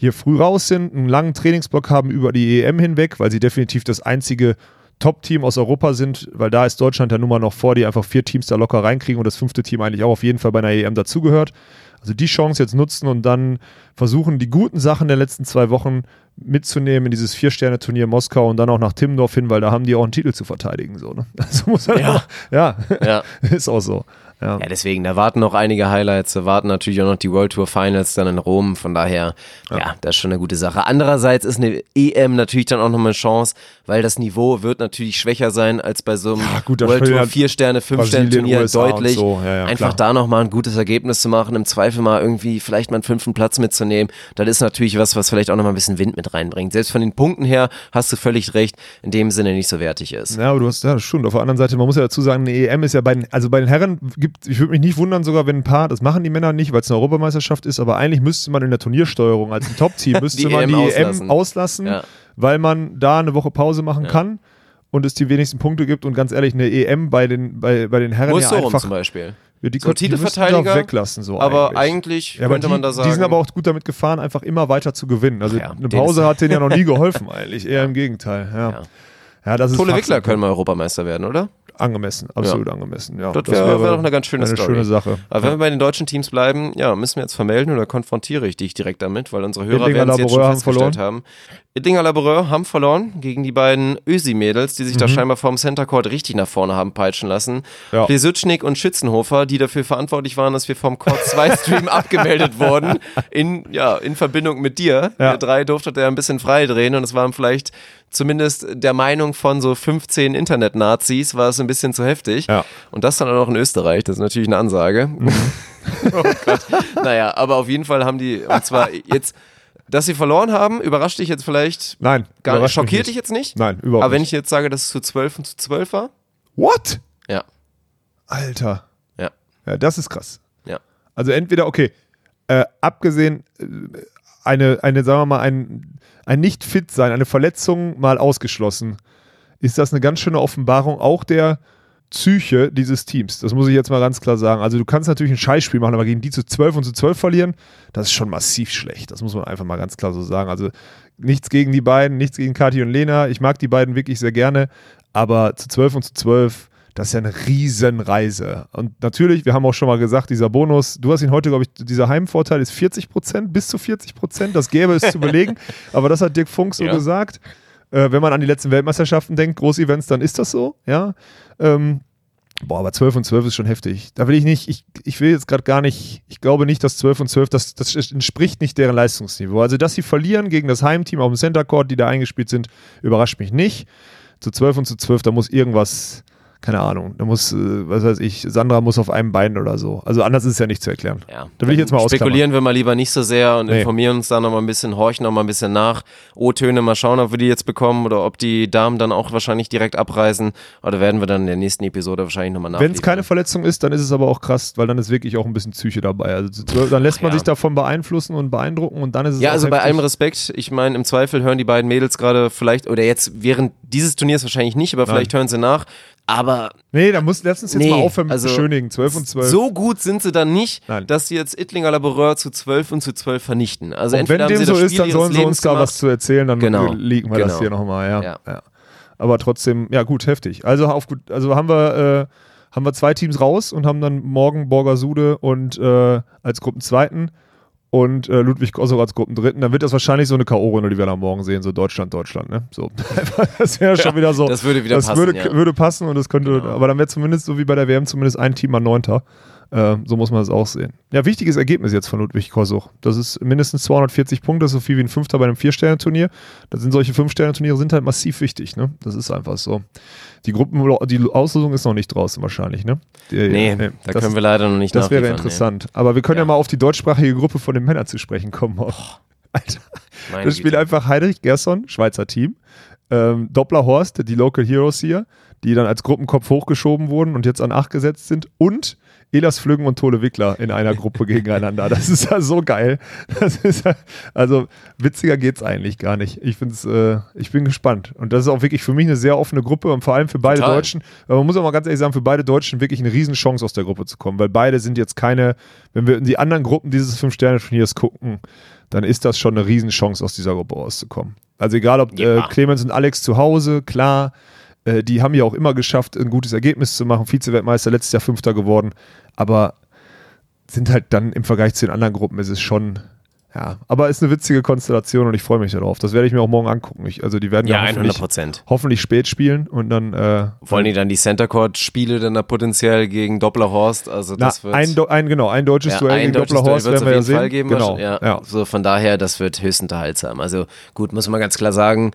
Speaker 2: hier früh raus sind, einen langen Trainingsblock haben über die EM hinweg, weil sie definitiv das einzige Top-Team aus Europa sind, weil da ist Deutschland ja nun mal noch vor, die einfach vier Teams da locker reinkriegen und das fünfte Team eigentlich auch auf jeden Fall bei einer EM dazugehört. Also die Chance jetzt nutzen und dann versuchen, die guten Sachen der letzten zwei Wochen mitzunehmen in dieses Vier-Sterne-Turnier Moskau und dann auch nach Timmendorf hin, weil da haben die auch einen Titel zu verteidigen. So, ne? Also muss man
Speaker 1: Ja.
Speaker 2: auch, ja,
Speaker 1: ja.
Speaker 2: ist auch so. Ja.
Speaker 1: Ja, deswegen, da warten noch einige Highlights, da warten natürlich auch noch die World Tour Finals dann in Rom, von daher, ja, das ist schon eine gute Sache. Andererseits ist eine EM natürlich dann auch noch eine Chance, weil das Niveau wird natürlich schwächer sein als bei so einem
Speaker 2: Ja, gut,
Speaker 1: World Tour
Speaker 2: ja
Speaker 1: 4 Sterne, 5 Sterne Turnier
Speaker 2: USA
Speaker 1: deutlich.
Speaker 2: so. Ja, ja,
Speaker 1: Einfach
Speaker 2: klar.
Speaker 1: da nochmal ein gutes Ergebnis zu machen, im Zweifel mal irgendwie vielleicht mal einen fünften Platz mitzunehmen, das ist natürlich was, was vielleicht auch nochmal ein bisschen Wind mit reinbringt. Selbst von den Punkten her hast du völlig recht, in dem Sinne nicht so wertig ist.
Speaker 2: Ja, aber du hast, ja, das stimmt. Auf der anderen Seite, man muss ja dazu sagen, eine EM ist ja bei den, also bei den Herren gibt, ich würde mich nicht wundern, sogar wenn ein paar, das machen die Männer nicht, weil es eine Europameisterschaft ist, aber eigentlich müsste man in der Turniersteuerung als ein Top-Team, müsste
Speaker 1: Die
Speaker 2: man
Speaker 1: EM
Speaker 2: die
Speaker 1: auslassen.
Speaker 2: EM auslassen,
Speaker 1: Ja.
Speaker 2: weil man da eine Woche Pause machen kann und es die wenigsten Punkte gibt und ganz ehrlich, eine EM bei den, bei, bei den Herren
Speaker 1: Muss
Speaker 2: ja
Speaker 1: so
Speaker 2: einfach,
Speaker 1: zum Beispiel.
Speaker 2: ja, die,
Speaker 1: So
Speaker 2: die
Speaker 1: Titelverteidiger,
Speaker 2: weglassen, so
Speaker 1: aber
Speaker 2: eigentlich.
Speaker 1: eigentlich
Speaker 2: Ja, aber
Speaker 1: könnte
Speaker 2: die,
Speaker 1: man da sagen.
Speaker 2: die sind aber auch gut damit gefahren, einfach immer weiter zu gewinnen. Also
Speaker 1: ja,
Speaker 2: eine Pause hat denen ja noch nie geholfen eigentlich, eher im Gegenteil. Ja,
Speaker 1: Ja.
Speaker 2: ja. das ist
Speaker 1: Tolle. Wickler können mal Europameister werden, oder?
Speaker 2: Angemessen, absolut angemessen. Ja,
Speaker 1: Das wäre wär doch eine ganz schöne
Speaker 2: eine
Speaker 1: Story.
Speaker 2: schöne Sache.
Speaker 1: Aber wenn wir bei den deutschen Teams bleiben, ja, müssen wir jetzt vermelden oder konfrontiere ich dich direkt damit, weil unsere Hörer werden es jetzt schon festgestellt haben. Edlinger Laboureur haben verloren gegen die beiden Ösi-Mädels, die sich da scheinbar vom Center Court richtig nach vorne haben peitschen lassen.
Speaker 2: Mhm. Ja.
Speaker 1: Plesutschnik und Schützenhofer, die dafür verantwortlich waren, dass wir vom Court 2 Stream abgemeldet wurden, in, ja, in Verbindung mit dir.
Speaker 2: Ja.
Speaker 1: Ihr drei durftet ja ein bisschen frei drehen und es waren vielleicht zumindest der Meinung von so 15 Internet-Nazis war es ein bisschen zu heftig.
Speaker 2: Ja.
Speaker 1: Und das dann auch noch in Österreich, das ist natürlich eine Ansage. oh Gott. Naja, aber auf jeden Fall haben die, und zwar jetzt, dass sie verloren haben, überrascht dich jetzt vielleicht
Speaker 2: Nein,
Speaker 1: gar nicht, schockiert
Speaker 2: nicht.
Speaker 1: dich jetzt nicht?
Speaker 2: Nein, überhaupt
Speaker 1: Aber wenn
Speaker 2: nicht.
Speaker 1: ich jetzt sage, dass es zu 12 und zu 12 war?
Speaker 2: What?
Speaker 1: Ja.
Speaker 2: Alter.
Speaker 1: Ja.
Speaker 2: Ja, das ist krass.
Speaker 1: Ja.
Speaker 2: Also entweder, okay, äh, abgesehen, äh, eine, eine, sagen wir mal, ein, ein Nicht-Fit-Sein, eine Verletzung mal ausgeschlossen, ist das eine ganz schöne Offenbarung auch der Psyche dieses Teams. Das muss ich jetzt mal ganz klar sagen. Also du kannst natürlich ein Scheißspiel machen, aber gegen die zu 12 und zu 12 verlieren, das ist schon massiv schlecht. Das muss man einfach mal ganz klar so sagen. Also nichts gegen die beiden, nichts gegen Kathi und Lena. Ich mag die beiden wirklich sehr gerne, aber zu 12 und zu 12 das ist ja eine Riesenreise. Und natürlich, wir haben auch schon mal gesagt, dieser Bonus, du hast ihn heute, glaube ich, dieser Heimvorteil ist 40 Prozent, bis zu 40 Prozent. Das gäbe es zu belegen. Aber das hat Dirk Funk so
Speaker 1: Ja.
Speaker 2: gesagt. Äh, wenn man an die letzten Weltmeisterschaften denkt, Großevents, dann ist das so, ja. Ähm, boah, aber 12 und 12 ist schon heftig. Da will ich nicht, ich, ich will jetzt gerade gar nicht, ich glaube nicht, dass 12 und 12, das, das entspricht nicht deren Leistungsniveau. Also, dass sie verlieren gegen das Heimteam auf dem Center Court, die da eingespielt sind, überrascht mich nicht. Zu 12 und zu 12, da muss irgendwas, keine Ahnung, da muss, äh, was weiß ich, Sandra muss auf einem Bein oder so. Also anders ist es ja nicht zu erklären.
Speaker 1: Ja.
Speaker 2: Da will ich jetzt mal ausklammern.
Speaker 1: Spekulieren wir mal lieber nicht so sehr und
Speaker 2: Nee.
Speaker 1: informieren uns da noch mal ein bisschen, horchen noch mal ein bisschen nach. O-Töne, mal schauen, ob wir die jetzt bekommen oder ob die Damen dann auch wahrscheinlich direkt abreisen. Oder werden wir dann in der nächsten Episode wahrscheinlich nochmal
Speaker 2: Wenn es keine Verletzung ist, dann ist es aber auch krass, weil dann ist wirklich auch ein bisschen Psyche dabei. Also zu 12, dann lässt man
Speaker 1: ja.
Speaker 2: sich davon beeinflussen und beeindrucken und dann ist es
Speaker 1: Ja, also bei
Speaker 2: heftig.
Speaker 1: allem Respekt, ich meine, im Zweifel hören die beiden Mädels gerade vielleicht, oder jetzt während dieses Turniers wahrscheinlich nicht, aber vielleicht hören sie nach. Aber
Speaker 2: Nee, da muss lass uns jetzt
Speaker 1: Nee,
Speaker 2: mal aufhören mit
Speaker 1: also
Speaker 2: beschönigen. 12 und 12.
Speaker 1: so gut sind sie dann nicht,
Speaker 2: Nein.
Speaker 1: dass sie jetzt Ittlinger Laboureur zu 12 und zu 12 vernichten. Also
Speaker 2: und wenn dem so
Speaker 1: das
Speaker 2: ist,
Speaker 1: Spiel
Speaker 2: dann sollen sie uns da was zu erzählen, dann
Speaker 1: Genau,
Speaker 2: liegen wir das
Speaker 1: genau.
Speaker 2: hier nochmal, ja.
Speaker 1: Ja.
Speaker 2: ja. Aber trotzdem, ja gut, heftig. Also auf gut, also haben wir, äh, haben wir zwei Teams raus und haben dann morgen Borgasude und äh, als Gruppenzweiten und äh, Ludwig Kosow als Gruppendritten. Dann wird das wahrscheinlich so eine K.O.-Runde, die wir dann morgen sehen, so Deutschland, Deutschland, ne? So. das wäre schon wieder so.
Speaker 1: das würde wieder
Speaker 2: das
Speaker 1: passen,
Speaker 2: würde,
Speaker 1: ja.
Speaker 2: würde passen und das könnte,
Speaker 1: Genau.
Speaker 2: aber dann wäre zumindest so wie bei der WM zumindest ein Team mal Neunter. Äh, so muss man das auch sehen. Ja, wichtiges Ergebnis jetzt von Ludwig Kosuch. Das ist mindestens 240 Punkte, so viel wie ein Fünfter bei einem Vier-Sterne-Turnier. Da sind solche Fünf-Sterne-Turniere sind halt massiv wichtig, ne? Das ist einfach so. Die Gruppen, die Auslosung ist noch nicht draußen wahrscheinlich, ne? Die,
Speaker 1: Nee, da
Speaker 2: das,
Speaker 1: können wir leider noch nicht
Speaker 2: Das wäre interessant. Aber wir können ja.
Speaker 1: Ja.
Speaker 2: mal auf die deutschsprachige Gruppe von den Männern zu sprechen kommen. Auch. Alter.
Speaker 1: Nee. Meine
Speaker 2: Das spielt
Speaker 1: Güte.
Speaker 2: einfach Heinrich Gerson, Schweizer Team. Ähm, Doppler Horst, die Local Heroes hier, die dann als Gruppenkopf hochgeschoben wurden und jetzt an acht gesetzt sind. Und Elas Flüggen und Tole Wickler in einer Gruppe gegeneinander. Das ist ja so geil. Das ist ja, also witziger geht's eigentlich gar nicht. Ich find's, äh, ich bin gespannt. Und das ist auch wirklich für mich eine sehr offene Gruppe und vor allem für beide
Speaker 1: Total.
Speaker 2: Deutschen. Aber man muss auch mal ganz ehrlich sagen, für beide Deutschen wirklich eine Riesenchance aus der Gruppe zu kommen, weil beide sind jetzt keine, wenn wir in die anderen Gruppen dieses Fünf-Sterne-Turniers gucken, dann ist das schon eine Riesenchance, aus dieser Gruppe rauszukommen. Also egal ob
Speaker 1: Ja.
Speaker 2: äh, Clemens und Alex zu Hause, klar, äh, die haben ja auch immer geschafft, ein gutes Ergebnis zu machen. Vize-Weltmeister, letztes Jahr Fünfter geworden. Aber sind halt dann im Vergleich zu den anderen Gruppen ist es schon, ja, aber ist eine witzige Konstellation und ich freue mich darauf. Das werde ich mir auch morgen angucken. Ich, also die werden ja,
Speaker 1: Ja, 100
Speaker 2: hoffentlich, hoffentlich spät spielen und dann äh,
Speaker 1: Wollen die dann die Center Court Spiele dann da potenziell gegen Doppler Horst? Also
Speaker 2: na,
Speaker 1: das wird
Speaker 2: ein, ein, genau, ein deutsches
Speaker 1: ja,
Speaker 2: Duell
Speaker 1: ein
Speaker 2: gegen
Speaker 1: deutsches
Speaker 2: Doppler
Speaker 1: Duell
Speaker 2: Horst
Speaker 1: wird's
Speaker 2: werden wir ja
Speaker 1: auf jeden Fall
Speaker 2: sehen.
Speaker 1: geben.
Speaker 2: genau,
Speaker 1: wahrscheinlich.
Speaker 2: ja.
Speaker 1: So von daher, das wird höchst unterhaltsam. Also gut, muss man ganz klar sagen,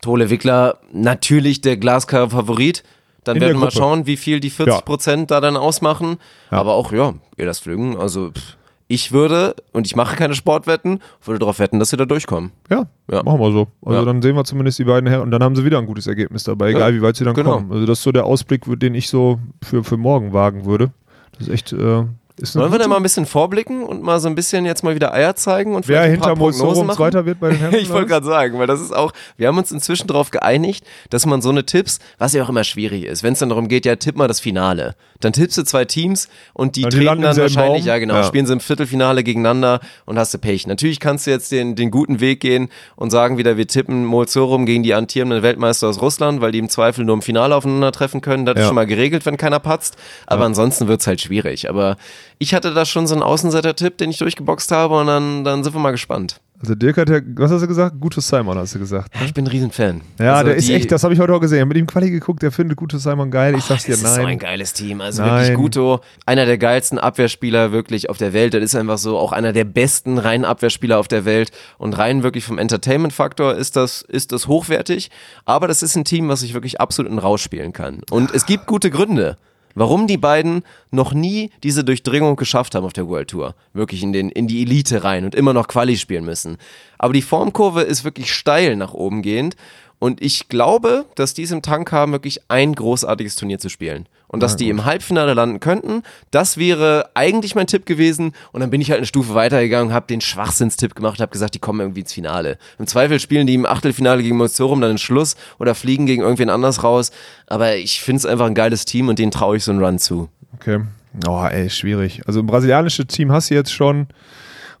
Speaker 1: Tole Wickler natürlich der glasklar Favorit. Dann
Speaker 2: In
Speaker 1: werden wir mal schauen, wie viel die 40 Prozent da dann ausmachen. Aber auch, ja, ihr das Flügen. Also pff, ich würde, und ich mache keine Sportwetten, würde darauf wetten, dass sie da durchkommen.
Speaker 2: Ja,
Speaker 1: Ja.
Speaker 2: machen wir so. Also
Speaker 1: Ja.
Speaker 2: dann sehen wir zumindest die beiden her und dann haben sie wieder ein gutes Ergebnis dabei, egal wie weit sie dann
Speaker 1: genau.
Speaker 2: kommen. Also das ist so der Ausblick, den ich so für, für morgen wagen würde. Das ist echt, äh, ist
Speaker 1: Wollen wir da mal ein bisschen vorblicken und mal so ein bisschen jetzt mal wieder Eier zeigen und
Speaker 2: Wer
Speaker 1: vielleicht ein
Speaker 2: hinter
Speaker 1: paar Prognosen
Speaker 2: Mosorum
Speaker 1: machen?
Speaker 2: Zweiter wird bei den Herren?
Speaker 1: Ich wollte gerade sagen, weil das ist auch, wir haben uns inzwischen darauf geeinigt, dass man so eine Tipps, was ja auch immer schwierig ist, wenn es dann darum geht, ja, tipp mal das Finale. Dann tippst du zwei Teams und die
Speaker 2: Ja, die
Speaker 1: treten dann wahrscheinlich,
Speaker 2: Baum.
Speaker 1: ja genau,
Speaker 2: Ja.
Speaker 1: spielen sie im Viertelfinale gegeneinander und hast du Pech. Natürlich kannst du jetzt den, den guten Weg gehen und sagen wieder, wir tippen Molzorum gegen die amtierenden Weltmeister aus Russland, weil die im Zweifel nur im Finale aufeinandertreffen können. Das ist
Speaker 2: Ja.
Speaker 1: schon mal geregelt, wenn keiner patzt. Aber ansonsten wird's halt schwierig. Aber ich hatte da schon so einen Außenseiter-Tipp, den ich durchgeboxt habe und dann, dann sind wir mal gespannt.
Speaker 2: Also Dirk hat ja, was hast du gesagt? Gutes Simon hast du gesagt.
Speaker 1: Ich bin ein Riesenfan.
Speaker 2: Ja,
Speaker 1: Also
Speaker 2: der ist echt, das habe ich heute auch gesehen. Ich hab mit ihm Quali geguckt, der findet Gutes Simon geil. Ich sag's dir,
Speaker 1: Das ist so ein
Speaker 2: nein.
Speaker 1: geiles Team. Also
Speaker 2: Nein.
Speaker 1: wirklich Guto, einer der geilsten Abwehrspieler wirklich auf der Welt. Das ist einfach so auch einer der besten reinen Abwehrspieler auf der Welt. Und rein wirklich vom Entertainment-Faktor ist das, ist das hochwertig. Aber das ist ein Team, was sich wirklich absolut in Rausch spielen kann. Und es gibt gute Gründe. Warum die beiden noch nie diese Durchdringung geschafft haben auf der World Tour. Wirklich in, den, in die Elite rein und immer noch Quali spielen müssen. Aber die Formkurve ist wirklich steil nach oben gehend. Und ich glaube, dass die es im Tank haben, wirklich ein großartiges Turnier zu spielen. Und dass die im Halbfinale landen könnten, das wäre eigentlich mein Tipp gewesen. Und dann bin ich halt eine Stufe weitergegangen, habe den Schwachsinnstipp gemacht, habe gesagt, die kommen irgendwie ins Finale. Im Zweifel spielen die im Achtelfinale gegen Mozorum dann den Schluss oder fliegen gegen irgendwen anders raus. Aber ich finde es einfach ein geiles Team und denen traue ich so einen Run zu.
Speaker 2: Okay. Oh, ey, schwierig. Also ein brasilianisches Team hast du jetzt schon.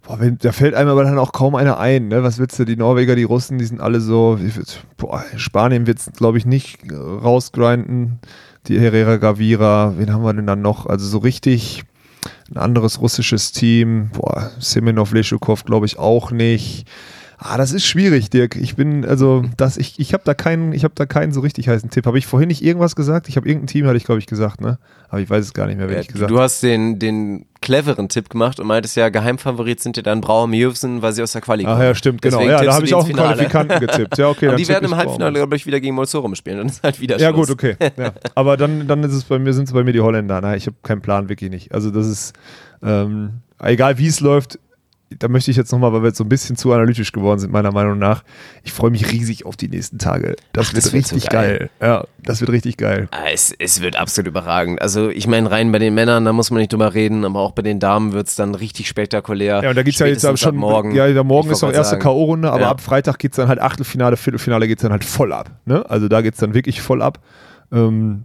Speaker 2: Boah, da fällt einem aber dann auch kaum einer ein. Ne? Was willst du? Die Norweger, die Russen, die sind alle so. Boah, Spanien wird es, glaube ich, nicht äh, rausgrinden. Die Herrera Gavira, wen haben wir denn dann noch? Also so richtig ein anderes russisches Team. Boah, Semenov, Leschukov, glaube ich, auch nicht. Ah, das ist schwierig, Dirk. Ich bin, also, das, ich, ich habe da keinen, ich habe da keinen so richtig heißen Tipp. Habe ich vorhin nicht irgendwas gesagt? Ich habe irgendein Team, hatte ich, glaube ich, gesagt, ne? Aber ich weiß es gar nicht mehr, wer
Speaker 1: Ja,
Speaker 2: ich gesagt
Speaker 1: du hast den, den cleveren Tipp gemacht und meintest ja, Geheimfavorit sind ja dann Brauer Mjövsen, weil sie aus der Quali kommen.
Speaker 2: Ach ja, stimmt, genau.
Speaker 1: Deswegen
Speaker 2: Ja, da habe ich auch einen
Speaker 1: Finale.
Speaker 2: Qualifikanten getippt. Ja, okay.
Speaker 1: Und
Speaker 2: dann
Speaker 1: die werden im Halbfinale, glaube ich, wieder gegen Molsorum spielen. Dann ist halt wieder
Speaker 2: Ja,
Speaker 1: Schluss.
Speaker 2: gut, okay. Ja. Aber dann, dann ist es bei mir, sind es bei mir die Holländer. Na, ich habe keinen Plan, wirklich nicht. Also das ist, ähm, egal wie es läuft, da möchte ich jetzt nochmal, weil wir jetzt so ein bisschen zu analytisch geworden sind, meiner Meinung nach. Ich freue mich riesig auf die nächsten Tage. Das
Speaker 1: Ach,
Speaker 2: wird
Speaker 1: das wird so
Speaker 2: richtig
Speaker 1: geil.
Speaker 2: geil. Ja, das wird richtig geil.
Speaker 1: Ah, Es, es wird absolut überragend. Also ich meine, rein bei den Männern, da muss man nicht drüber reden, aber auch bei den Damen wird es dann richtig spektakulär.
Speaker 2: Ja, und da geht es ja jetzt aber schon,
Speaker 1: morgen.
Speaker 2: ja, da morgen ist noch erste. K.O.-Runde, aber
Speaker 1: Ja.
Speaker 2: ab Freitag geht es dann halt Achtelfinale, Viertelfinale geht es dann halt voll ab. Ne? Also da geht es dann wirklich voll ab. Ähm,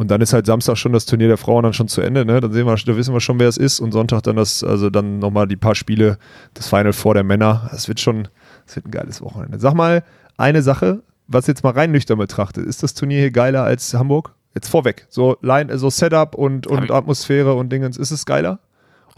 Speaker 2: und dann ist halt Samstag schon das Turnier der Frauen dann schon zu Ende, ne? Dann sehen wir, da wissen wir schon, wer es ist. Und Sonntag dann das, also dann nochmal die paar Spiele, das Final vor der Männer. Das wird schon, das wird ein geiles Wochenende. Sag mal, eine Sache, was jetzt mal rein nüchtern betrachtet, ist das Turnier hier geiler als Hamburg? Jetzt vorweg. So Line, so Setup und, und Atmosphäre und Dingens, ist es geiler?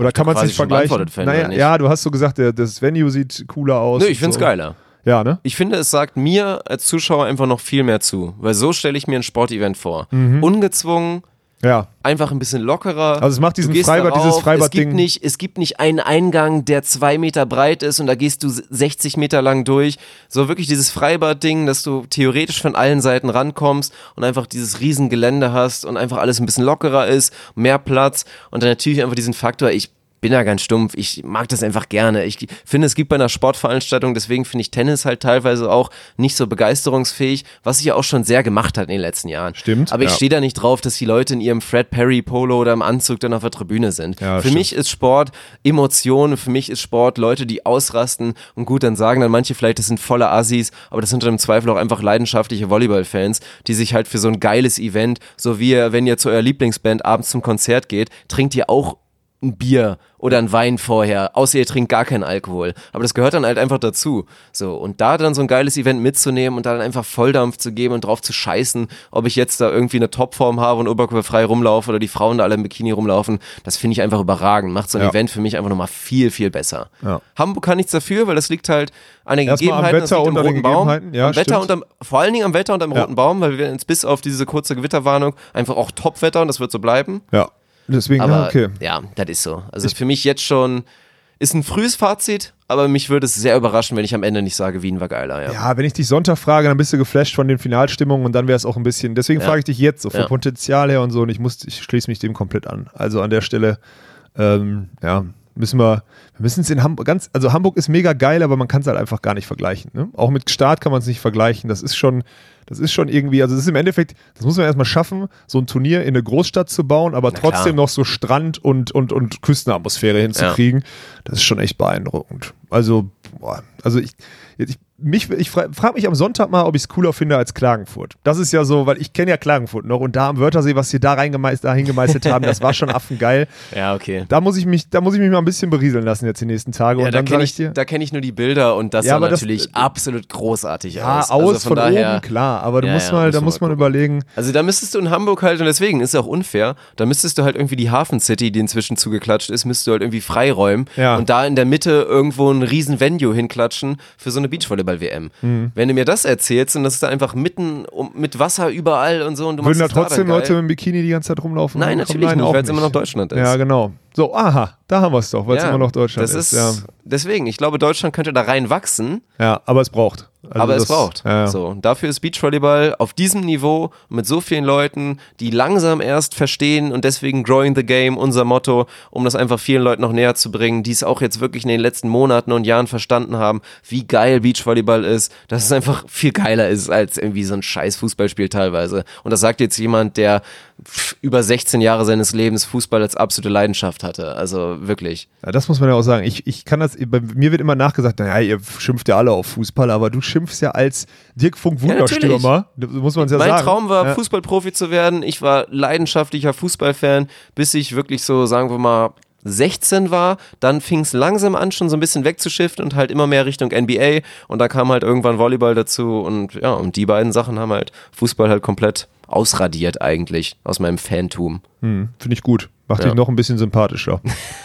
Speaker 2: Oder kann man es nicht vergleichen? naja,
Speaker 1: nicht?
Speaker 2: ja, du hast so gesagt, der, das Venue sieht cooler aus.
Speaker 1: Nö,
Speaker 2: und
Speaker 1: ich finde es
Speaker 2: so.
Speaker 1: geiler.
Speaker 2: Ja, ne?
Speaker 1: Ich finde, es sagt mir als Zuschauer einfach noch viel mehr zu. Weil so stelle ich mir ein Sportevent vor.
Speaker 2: Mhm.
Speaker 1: Ungezwungen,
Speaker 2: Ja.
Speaker 1: einfach ein bisschen lockerer.
Speaker 2: Also es macht diesen Freibad-
Speaker 1: darauf,
Speaker 2: dieses
Speaker 1: Es gibt,
Speaker 2: Freibad-Ding-
Speaker 1: nicht, es gibt nicht einen Eingang, der zwei Meter breit ist und da gehst du 60 Meter lang durch. So wirklich dieses Freibad-Ding, dass du theoretisch von allen Seiten rankommst und einfach dieses riesen Gelände hast und einfach alles ein bisschen lockerer ist, mehr Platz und dann natürlich einfach diesen Faktor, ich bin da ganz stumpf. Ich mag das einfach gerne. Ich finde, es gibt bei einer Sportveranstaltung, deswegen finde ich Tennis halt teilweise auch nicht so begeisterungsfähig, was sich ja auch schon sehr gemacht hat in den letzten Jahren.
Speaker 2: Stimmt,
Speaker 1: Aber ich
Speaker 2: ja.
Speaker 1: stehe da nicht drauf, dass die Leute in ihrem Fred Perry Polo oder im Anzug dann auf der Tribüne sind.
Speaker 2: Ja,
Speaker 1: für
Speaker 2: stimmt.
Speaker 1: mich ist Sport Emotionen, für mich ist Sport Leute, die ausrasten und gut, dann sagen dann manche vielleicht, das sind volle Assis, aber das sind dann im Zweifel auch einfach leidenschaftliche Volleyball-Fans, die sich halt für so ein geiles Event, so wie ihr, wenn ihr zu eurer Lieblingsband abends zum Konzert geht, trinkt ihr auch ein Bier oder ein Wein vorher, außer ihr trinkt gar keinen Alkohol. Aber das gehört dann halt einfach dazu. So, und da dann so ein geiles Event mitzunehmen und da dann einfach Volldampf zu geben und drauf zu scheißen, ob ich jetzt da irgendwie eine Topform habe und oberkörperfrei rumlaufe oder die Frauen da alle im Bikini rumlaufen, das finde ich einfach überragend. Macht so ein
Speaker 2: Ja.
Speaker 1: Event für mich einfach nochmal viel, viel besser.
Speaker 2: Ja.
Speaker 1: Hamburg kann nichts dafür, weil das liegt halt an den
Speaker 2: Erstmal am
Speaker 1: Gegebenheiten, das
Speaker 2: Wetter und
Speaker 1: am roten Baum,
Speaker 2: Gegebenheiten. Ja,
Speaker 1: am Wetter
Speaker 2: stimmt.
Speaker 1: und am, vor allen Dingen am Wetter und am roten Baum, weil wir jetzt bis auf diese kurze Gewitterwarnung einfach auch Topwetter und das wird so bleiben.
Speaker 2: Ja. Deswegen,
Speaker 1: Aber
Speaker 2: ja, okay.
Speaker 1: ja, das ist so. Also für mich jetzt schon ist ein frühes Fazit, aber mich würde es sehr überraschen, wenn ich am Ende nicht sage, Wien war geiler. Ja.
Speaker 2: Ja, wenn ich dich Sonntag frage, dann bist du geflasht von den Finalstimmungen und dann wäre es auch ein bisschen. Deswegen
Speaker 1: Ja.
Speaker 2: frage ich dich jetzt so vom
Speaker 1: Ja.
Speaker 2: Potenzial her und so und ich muss, ich schließe mich dem komplett an. Also an der Stelle, ähm, ja, müssen wir, wir müssen es in Hamburg ganz, also Hamburg ist mega geil, aber man kann es halt einfach gar nicht vergleichen. Ne? Auch mit Start kann man es nicht vergleichen. Das ist schon, das ist schon irgendwie, also das ist im Endeffekt, das muss man erstmal schaffen, so ein Turnier in eine Großstadt zu bauen, aber
Speaker 1: Na klar.
Speaker 2: trotzdem noch so Strand und, und, und Küstenatmosphäre hinzukriegen. Das ist schon echt beeindruckend. Also, boah, also ich, ich mich, ich frage mich am Sonntag mal, ob ich es cooler finde als Klagenfurt. Das ist ja so, weil ich kenne ja Klagenfurt noch und da am Wörthersee, was sie da reingemeißelt, da hingemeißelt haben, das war schon affengeil.
Speaker 1: ja, okay.
Speaker 2: Da muss ich mich, da muss ich mich mal ein bisschen berieseln lassen jetzt die nächsten Tage
Speaker 1: Ja,
Speaker 2: und
Speaker 1: da
Speaker 2: dann
Speaker 1: kenne
Speaker 2: sage
Speaker 1: ich,
Speaker 2: ich dir.
Speaker 1: da ich nur die Bilder und das
Speaker 2: Ja,
Speaker 1: sah
Speaker 2: aber das-
Speaker 1: natürlich absolut großartig
Speaker 2: ja,
Speaker 1: aus.
Speaker 2: aus
Speaker 1: Also
Speaker 2: von,
Speaker 1: daher,
Speaker 2: oben, klar, aber du
Speaker 1: Ja,
Speaker 2: musst
Speaker 1: ja,
Speaker 2: mal,
Speaker 1: muss
Speaker 2: da muss man
Speaker 1: gucken.
Speaker 2: überlegen.
Speaker 1: Also da müsstest du in Hamburg halt, und deswegen ist es auch unfair, da müsstest du halt irgendwie die Hafen City, die inzwischen zugeklatscht ist, müsstest du halt irgendwie freiräumen
Speaker 2: Ja.
Speaker 1: und da in der Mitte irgendwo ein riesen Venue hinklatschen für so eine Beachvolleyball-WM.
Speaker 2: Mhm.
Speaker 1: Wenn du mir das erzählst und das ist da einfach mitten um, mit Wasser überall und so und du
Speaker 2: Würden da trotzdem
Speaker 1: dann
Speaker 2: Leute dem Bikini die ganze Zeit rumlaufen?
Speaker 1: Nein, natürlich nicht, weil es immer noch Deutschland ist.
Speaker 2: Ja, genau. So, aha, da haben wir es doch, weil es
Speaker 1: Ja,
Speaker 2: immer noch Deutschland
Speaker 1: das
Speaker 2: ist.
Speaker 1: ist. Deswegen, ich glaube, Deutschland könnte da rein wachsen,
Speaker 2: ja. ja, aber es braucht. Also
Speaker 1: aber
Speaker 2: das,
Speaker 1: es braucht.
Speaker 2: Ja, ja.
Speaker 1: So, und dafür ist Beachvolleyball auf diesem Niveau mit so vielen Leuten, die langsam erst verstehen und deswegen Growing the Game, unser Motto, um das einfach vielen Leuten noch näher zu bringen, die es auch jetzt wirklich in den letzten Monaten und Jahren verstanden haben, wie geil Beachvolleyball ist, dass es einfach viel geiler ist als irgendwie so ein scheiß Fußballspiel teilweise. Und das sagt jetzt jemand, der über 16 Jahre seines Lebens Fußball als absolute Leidenschaft hatte. Also wirklich.
Speaker 2: Ja, das muss man ja auch sagen. Ich, ich kann das, bei mir wird immer nachgesagt, naja, ihr schimpft ja alle auf Fußball, aber du schimpfst ja als Dirk Funk Wunderstürmer. das muss man ja
Speaker 1: mein
Speaker 2: sagen.
Speaker 1: Traum war,
Speaker 2: ja.
Speaker 1: Fußballprofi zu werden. Ich war leidenschaftlicher Fußballfan, bis ich wirklich so, sagen wir mal, 16 war, dann fing es langsam an, schon so ein bisschen wegzuschiften und halt immer mehr Richtung NBA und da kam halt irgendwann Volleyball dazu und ja, und die beiden Sachen haben halt Fußball halt komplett ausradiert eigentlich aus meinem Fantum.
Speaker 2: Hm, Finde ich gut. Macht
Speaker 1: Ja.
Speaker 2: dich noch ein bisschen sympathischer.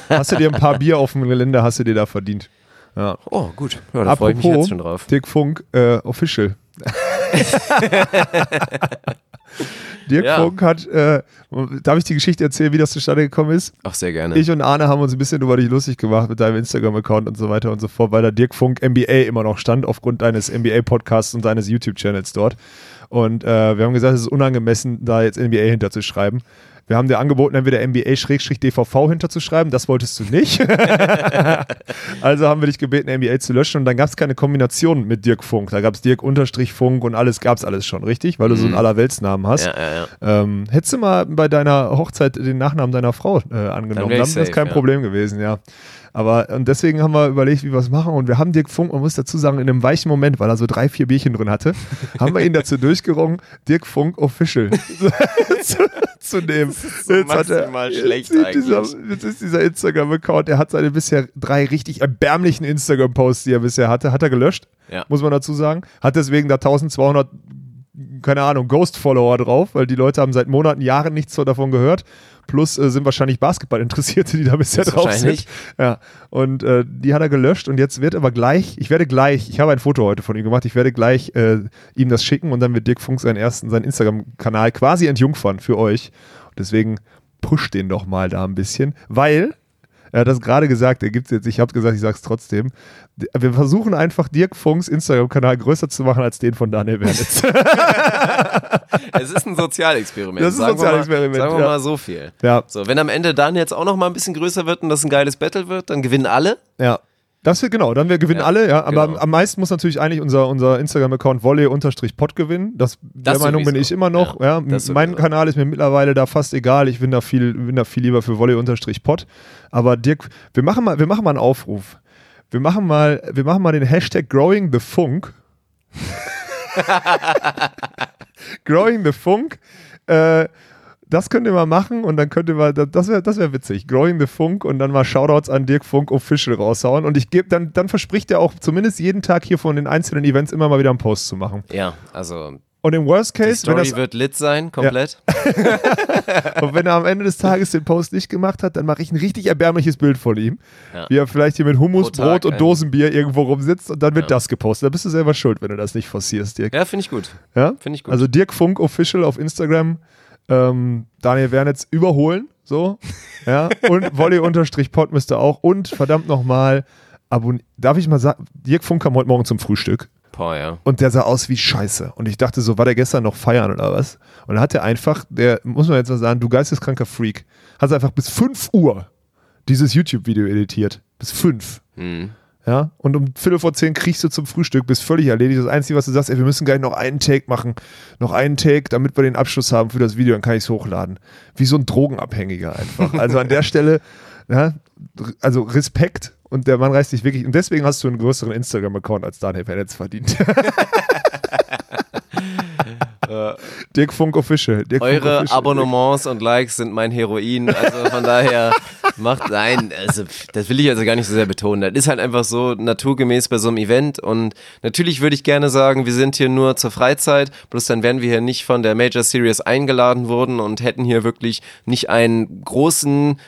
Speaker 2: hast du dir ein paar Bier auf dem Gelände, hast du dir da verdient. Ja.
Speaker 1: Oh, gut. Ja, da freue ich mich jetzt schon drauf.
Speaker 2: Dirk Funk, äh, Official. Dirk
Speaker 1: Ja.
Speaker 2: Funk hat, äh, darf ich die Geschichte erzählen, wie das zustande gekommen ist?
Speaker 1: Ach, sehr gerne.
Speaker 2: Ich und Arne haben uns ein bisschen über dich lustig gemacht mit deinem Instagram-Account und so weiter und so fort, weil da Dirk Funk NBA immer noch stand, aufgrund deines NBA-Podcasts und deines YouTube-Channels dort. Und äh, wir haben gesagt, es ist unangemessen, da jetzt NBA hinterzuschreiben. Wir haben dir angeboten, entweder NBA-DVV hinterzuschreiben, das wolltest du nicht. also haben wir dich gebeten, NBA zu löschen und dann gab es keine Kombination mit Dirk Funk. Da gab es Dirk Unterstrich Funk und alles gab es alles schon, richtig? Weil du so einen Allerweltsnamen hast.
Speaker 1: ja, ja, ja.
Speaker 2: Ähm, hättest du mal bei deiner Hochzeit den Nachnamen deiner Frau äh, angenommen, dann
Speaker 1: ich
Speaker 2: wäre das kein. Problem gewesen, ja. Aber und deswegen haben wir überlegt, wie wir es machen. Und wir haben Dirk Funk, man muss dazu sagen, in einem weichen Moment, weil er so drei, vier Bierchen drin hatte, haben wir ihn dazu durchgerungen, Dirk Funk Official zu, zu nehmen.
Speaker 1: so
Speaker 2: Jetzt hat er-
Speaker 1: maximal
Speaker 2: jetzt
Speaker 1: schlecht
Speaker 2: ist dieser,
Speaker 1: eigentlich.
Speaker 2: jetzt ist dieser Instagram-Account, der hat seine bisher drei richtig erbärmlichen Instagram-Posts, die er bisher hatte, hat er gelöscht,
Speaker 1: Ja.
Speaker 2: muss man dazu sagen. Hat deswegen da 1200 keine Ahnung, Ghost-Follower drauf, weil die Leute haben seit Monaten, Jahren nichts davon gehört. Plus äh, sind wahrscheinlich Basketball-Interessierte, die da bisher drauf sind. Ja, und äh, die hat er gelöscht und jetzt wird aber gleich, ich werde gleich, ich habe ein Foto heute von ihm gemacht, ich werde gleich äh, ihm das schicken und dann wird Dirk Funk seinen ersten, seinen Instagram-Kanal quasi entjungfern für euch. Und deswegen pusht den doch mal da ein bisschen, weil er hat das gerade gesagt, er gibt jetzt, ich habe gesagt, ich sage es trotzdem. Wir versuchen einfach Dirk Funks Instagram-Kanal größer zu machen als den von Daniel Wernitz.
Speaker 1: Es ist ein Sozialexperiment.
Speaker 2: Das ist ein
Speaker 1: sagen wir mal-
Speaker 2: Sozialexperiment,
Speaker 1: Sagen wir
Speaker 2: ja.
Speaker 1: mal so viel.
Speaker 2: ja,
Speaker 1: So, wenn am Ende dann jetzt auch noch mal ein bisschen größer wird und das ein geiles Battle wird, dann gewinnen alle.
Speaker 2: ja. Das wird genau, dann wir gewinnen
Speaker 1: Ja,
Speaker 2: alle, ja. Aber
Speaker 1: genau.
Speaker 2: am meisten muss natürlich eigentlich unser, unser Instagram-Account volley-pod gewinnen. Das, der
Speaker 1: Das
Speaker 2: Meinung bin ich immer noch.
Speaker 1: Ja,
Speaker 2: Ja, mein. Kanal ist mir mittlerweile da fast egal. Ich bin da viel, bin da viel lieber für volley-pod. Aber Dirk, wir machen mal, wir machen mal einen Aufruf. Wir machen mal, wir machen mal den Hashtag Growing the Funk. Growing the Funk. Äh, das könnt ihr mal machen und dann könnt ihr mal, das wäre das wär witzig. Growing the Funk und dann mal Shoutouts an Dirk Funk Official raushauen. Und ich gebe, dann, dann verspricht er auch zumindest jeden Tag hier von den einzelnen Events immer mal wieder einen Post zu machen.
Speaker 1: Ja, also
Speaker 2: Und im Worst
Speaker 1: die
Speaker 2: Case, wenn,
Speaker 1: Story
Speaker 2: das,
Speaker 1: wird lit sein, komplett.
Speaker 2: und wenn er am Ende des Tages den Post nicht gemacht hat, dann mache ich ein richtig erbärmliches Bild von ihm.
Speaker 1: Ja.
Speaker 2: Wie er vielleicht hier mit Hummus, Brot und Dosenbier irgendwo rumsitzt und dann wird
Speaker 1: Ja.
Speaker 2: das gepostet. Da bist du selber schuld, wenn du das nicht forcierst, Dirk.
Speaker 1: Ja, finde ich gut.
Speaker 2: Ja?
Speaker 1: Finde ich gut.
Speaker 2: Also Dirk Funk Official auf Instagram, ähm, Daniel Wernitz überholen, so, ja, und Volley-Pod müsste auch und verdammt nochmal, darf ich mal sagen, Dirk Funk kam heute Morgen zum Frühstück
Speaker 1: Boah, ja.
Speaker 2: und der sah aus wie Scheiße und ich dachte so, war der gestern noch feiern oder was? Und dann hat er einfach, der, muss man jetzt mal sagen, du geisteskranker Freak, hat einfach bis 5 Uhr dieses YouTube-Video editiert, bis 5.
Speaker 1: Hm.
Speaker 2: Ja, und um Viertel vor zehn kriegst du zum Frühstück, bist völlig erledigt. Das Einzige, was du sagst, ey, wir müssen gleich noch einen Take machen. Noch einen Take, damit wir den Abschluss haben für das Video, dann kann ich es hochladen. Wie so ein Drogenabhängiger einfach. Also an der Stelle, ja, also Respekt und der Mann reißt dich wirklich. Und deswegen hast du einen größeren Instagram-Account als Daniel Pellets verdient. Dirk Funk Official. Dirk Funk
Speaker 1: Eure
Speaker 2: Official.
Speaker 1: Abonnements und Likes sind mein Heroin. Also von daher macht nein, also das will ich also gar nicht so sehr betonen. Das ist halt einfach so naturgemäß bei so einem Event und natürlich würde ich gerne sagen, wir sind hier nur zur Freizeit, bloß dann wären wir hier nicht von der Major Series eingeladen worden und hätten hier wirklich nicht einen großen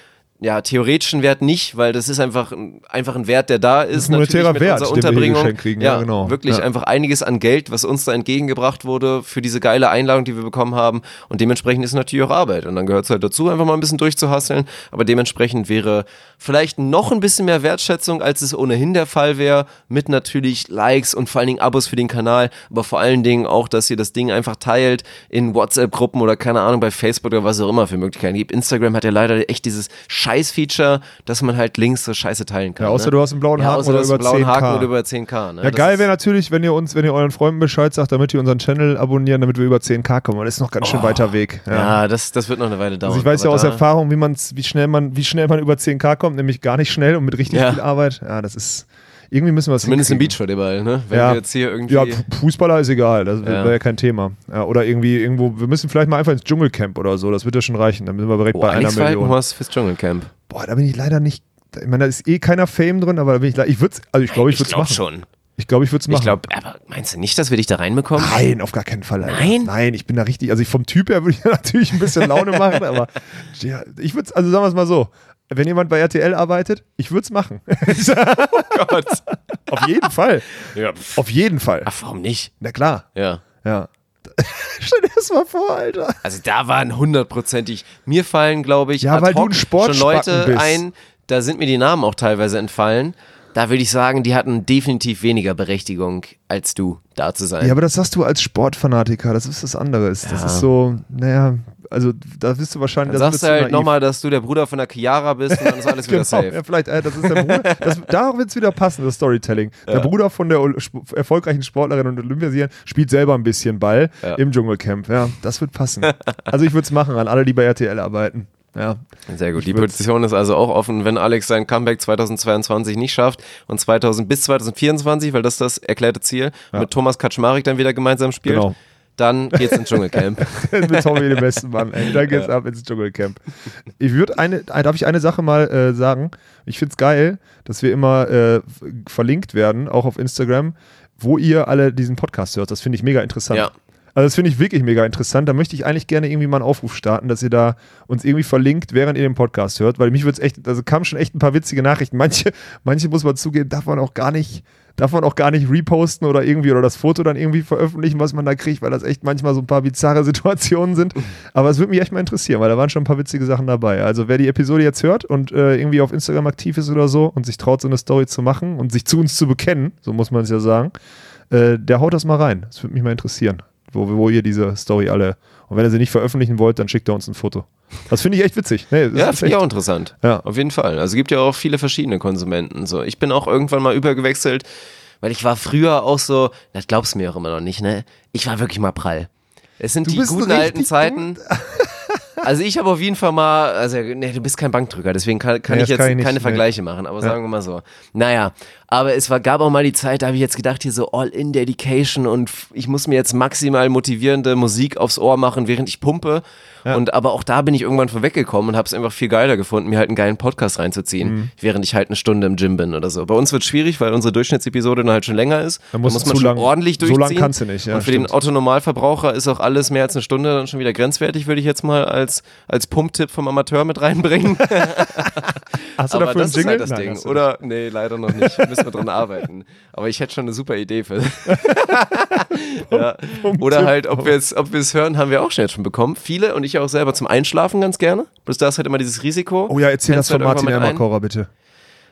Speaker 1: ja, theoretischen Wert nicht, weil das ist einfach, einfach ein Wert, der da ist.
Speaker 2: ein monetärer
Speaker 1: natürlich mit
Speaker 2: Wert, wir
Speaker 1: Unterbringung.
Speaker 2: geschenkt kriegen,
Speaker 1: ja,
Speaker 2: ja, genau.
Speaker 1: Wirklich
Speaker 2: Ja.
Speaker 1: einfach einiges an Geld, was uns da entgegengebracht wurde für diese geile Einladung, die wir bekommen haben. Und dementsprechend ist natürlich auch Arbeit. Und dann gehört es halt dazu, einfach mal ein bisschen durchzuhasseln. Aber dementsprechend wäre vielleicht noch ein bisschen mehr Wertschätzung, als es ohnehin der Fall wäre. Mit natürlich Likes und vor allen Dingen Abos für den Kanal. Aber vor allen Dingen auch, dass ihr das Ding einfach teilt in WhatsApp-Gruppen oder keine Ahnung, bei Facebook oder was auch immer für Möglichkeiten gibt. Instagram hat ja leider echt dieses Scheiß-Feature, dass man halt Links so scheiße teilen kann.
Speaker 2: Ja, außer
Speaker 1: ne?
Speaker 2: du hast einen blauen
Speaker 1: ja,
Speaker 2: Haken oder
Speaker 1: hast einen
Speaker 2: über
Speaker 1: blauen
Speaker 2: 10K.
Speaker 1: Haken oder über 10k. Ne?
Speaker 2: Ja,
Speaker 1: Das
Speaker 2: geil wäre natürlich, wenn ihr uns, wenn ihr euren Freunden Bescheid sagt, damit die unseren Channel abonnieren, damit wir über 10k kommen. Das ist noch ganz schön weiter Weg.
Speaker 1: Oh. Ja, das, das wird noch eine Weile dauern.
Speaker 2: Also ich weiß ja aus Erfahrung, wie man's, wie schnell man, wie schnell man über 10k kommt, nämlich gar nicht schnell und mit richtig
Speaker 1: Ja.
Speaker 2: viel Arbeit. Ja, das ist irgendwie müssen wir es
Speaker 1: Zumindest im. Beachvolleyball, ne? Wenn
Speaker 2: Ja.
Speaker 1: wir jetzt hier irgendwie.
Speaker 2: Ja, Fußballer ist egal, das wäre ja kein Thema. Ja, oder irgendwie irgendwo, wir müssen vielleicht mal einfach ins Dschungelcamp oder so, das wird ja schon reichen. Dann sind wir direkt
Speaker 1: oh,
Speaker 2: bei einer Million.
Speaker 1: Falkenhorst fürs Dschungelcamp.
Speaker 2: Boah, da bin ich leider nicht. Ich meine, da ist eh keiner Fame drin, aber da bin ich leider. Ich würde also ich glaube, ich, würde es
Speaker 1: glaub
Speaker 2: machen.
Speaker 1: schon.
Speaker 2: Ich glaube, ich würde es machen.
Speaker 1: Ich glaube, aber meinst du nicht, dass wir dich da reinbekommen?
Speaker 2: Nein, auf gar keinen Fall. Alter.
Speaker 1: Nein?
Speaker 2: Nein, ich bin da richtig, also ich vom Typ her würde ich natürlich ein bisschen Laune machen, aber ja, ich würde es, also sagen wir es mal so, wenn jemand bei RTL arbeitet, ich würde es machen.
Speaker 1: Oh Gott.
Speaker 2: auf jeden Fall.
Speaker 1: Ja.
Speaker 2: Auf jeden Fall.
Speaker 1: Ach, warum nicht?
Speaker 2: Na klar.
Speaker 1: Ja.
Speaker 2: Ja. Stell dir das mal vor, Alter.
Speaker 1: Also da waren hundertprozentig. Mir fallen, glaube ich,
Speaker 2: Ja, weil du ein Sportspacken
Speaker 1: schon Leute
Speaker 2: bist.
Speaker 1: ein, da sind mir die Namen auch teilweise entfallen. Da würde ich sagen, die hatten definitiv weniger Berechtigung, als du da zu sein.
Speaker 2: Ja, aber das sagst du als Sportfanatiker, das ist was anderes. Das ist so, naja, also da bist du wahrscheinlich.
Speaker 1: dann
Speaker 2: da
Speaker 1: sagst du halt nochmal, dass du der Bruder von der Chiara bist und dann ist alles wieder
Speaker 2: Genau,
Speaker 1: safe.
Speaker 2: ja, vielleicht, äh, das ist der Bruder. Das, da wird es wieder passen, das Storytelling. Der Bruder von der sp- erfolgreichen Sportlerin und Olympiasiegerin spielt selber ein bisschen Ball
Speaker 1: Ja.
Speaker 2: im Dschungelcamp. Ja, das wird passen. also ich würde es machen an alle, die bei RTL arbeiten. Ja.
Speaker 1: Sehr gut.
Speaker 2: Ich
Speaker 1: Die Petition ist also auch offen, wenn Alex sein Comeback 2022 nicht schafft und 2000 bis 2024, weil das ist das erklärte Ziel, mit Thomas Kaczmarek dann wieder gemeinsam spielt,
Speaker 2: Genau.
Speaker 1: Dann geht's ins Dschungelcamp.
Speaker 2: mit Tommy dem besten Mann. Ey. Dann geht's ab ins Dschungelcamp. Ich würde eine, äh, darf ich eine Sache mal äh, sagen? Ich finde es geil, dass wir immer äh, verlinkt werden, auch auf Instagram, wo ihr alle diesen Podcast hört. Das finde ich mega interessant.
Speaker 1: Ja.
Speaker 2: Also das finde ich wirklich mega interessant. Da möchte ich eigentlich gerne irgendwie mal einen Aufruf starten, dass ihr da uns irgendwie verlinkt, während ihr den Podcast hört, weil mich würde es echt, also kamen schon echt ein paar witzige Nachrichten. Manche, manche muss man zugeben, darf man auch gar nicht, darf man auch gar nicht reposten oder irgendwie oder das Foto dann irgendwie veröffentlichen, was man da kriegt, weil das echt manchmal so ein paar bizarre Situationen sind. Aber es würde mich echt mal interessieren, weil da waren schon ein paar witzige Sachen dabei. Also wer die Episode jetzt hört und äh, irgendwie auf Instagram aktiv ist oder so und sich traut, so eine Story zu machen und sich zu uns zu bekennen, so muss man es ja sagen, äh, der haut das mal rein. Das würde mich mal interessieren, wo, wo ihr diese Story alle. Und wenn ihr sie nicht veröffentlichen wollt, dann schickt er uns ein Foto. Das finde ich echt witzig. Nee, das
Speaker 1: Ja, finde ich auch interessant.
Speaker 2: Ja.
Speaker 1: Auf jeden Fall. Also es gibt ja auch viele verschiedene Konsumenten. So, ich bin auch irgendwann mal übergewechselt, weil ich war früher auch so, das glaubst du mir auch immer noch nicht, ne? Ich war wirklich mal prall. Es sind
Speaker 2: Du
Speaker 1: die guten alten Zeiten. Also ich habe auf jeden Fall mal, also nee, du bist kein Bankdrücker, deswegen kann, kann
Speaker 2: Nee,
Speaker 1: ich jetzt
Speaker 2: kann ich nicht,
Speaker 1: keine
Speaker 2: nee.
Speaker 1: Vergleiche machen, aber sagen wir mal so. Naja, aber es war, gab auch mal die Zeit, da habe ich jetzt gedacht, hier so All-in-Dedication und ich muss mir jetzt maximal motivierende Musik aufs Ohr machen, während ich pumpe. Und aber auch da bin ich irgendwann vorweggekommen und habe es einfach viel geiler gefunden, mir halt einen geilen Podcast reinzuziehen,
Speaker 2: Mhm.
Speaker 1: während ich halt eine Stunde im Gym bin oder so. Bei uns wird schwierig, weil unsere Durchschnittsepisode dann halt schon länger ist.
Speaker 2: Da
Speaker 1: muss man schon
Speaker 2: lang-
Speaker 1: ordentlich
Speaker 2: so
Speaker 1: durchziehen.
Speaker 2: lang kannst du nicht, ja,
Speaker 1: und für den
Speaker 2: stimmt.
Speaker 1: Otto-Normalverbraucher ist auch alles mehr als eine Stunde dann schon wieder grenzwertig, würde ich jetzt mal als, als Pumptipp vom Amateur mit reinbringen.
Speaker 2: Hast du
Speaker 1: Aber
Speaker 2: dafür
Speaker 1: das
Speaker 2: einen Jingle?
Speaker 1: ist halt das
Speaker 2: Nein,
Speaker 1: Ding. Oder, nee, leider noch nicht. Wir dran arbeiten. Aber ich hätte schon eine super Idee für. ja. Oder halt, ob wir es ob hören, haben wir auch schon jetzt schon bekommen. Viele und ich auch selber zum Einschlafen ganz gerne. Da ist halt immer dieses Risiko.
Speaker 2: Oh ja, erzähl das
Speaker 1: Kennst du
Speaker 2: von
Speaker 1: halt
Speaker 2: Martin? Ermakora, bitte.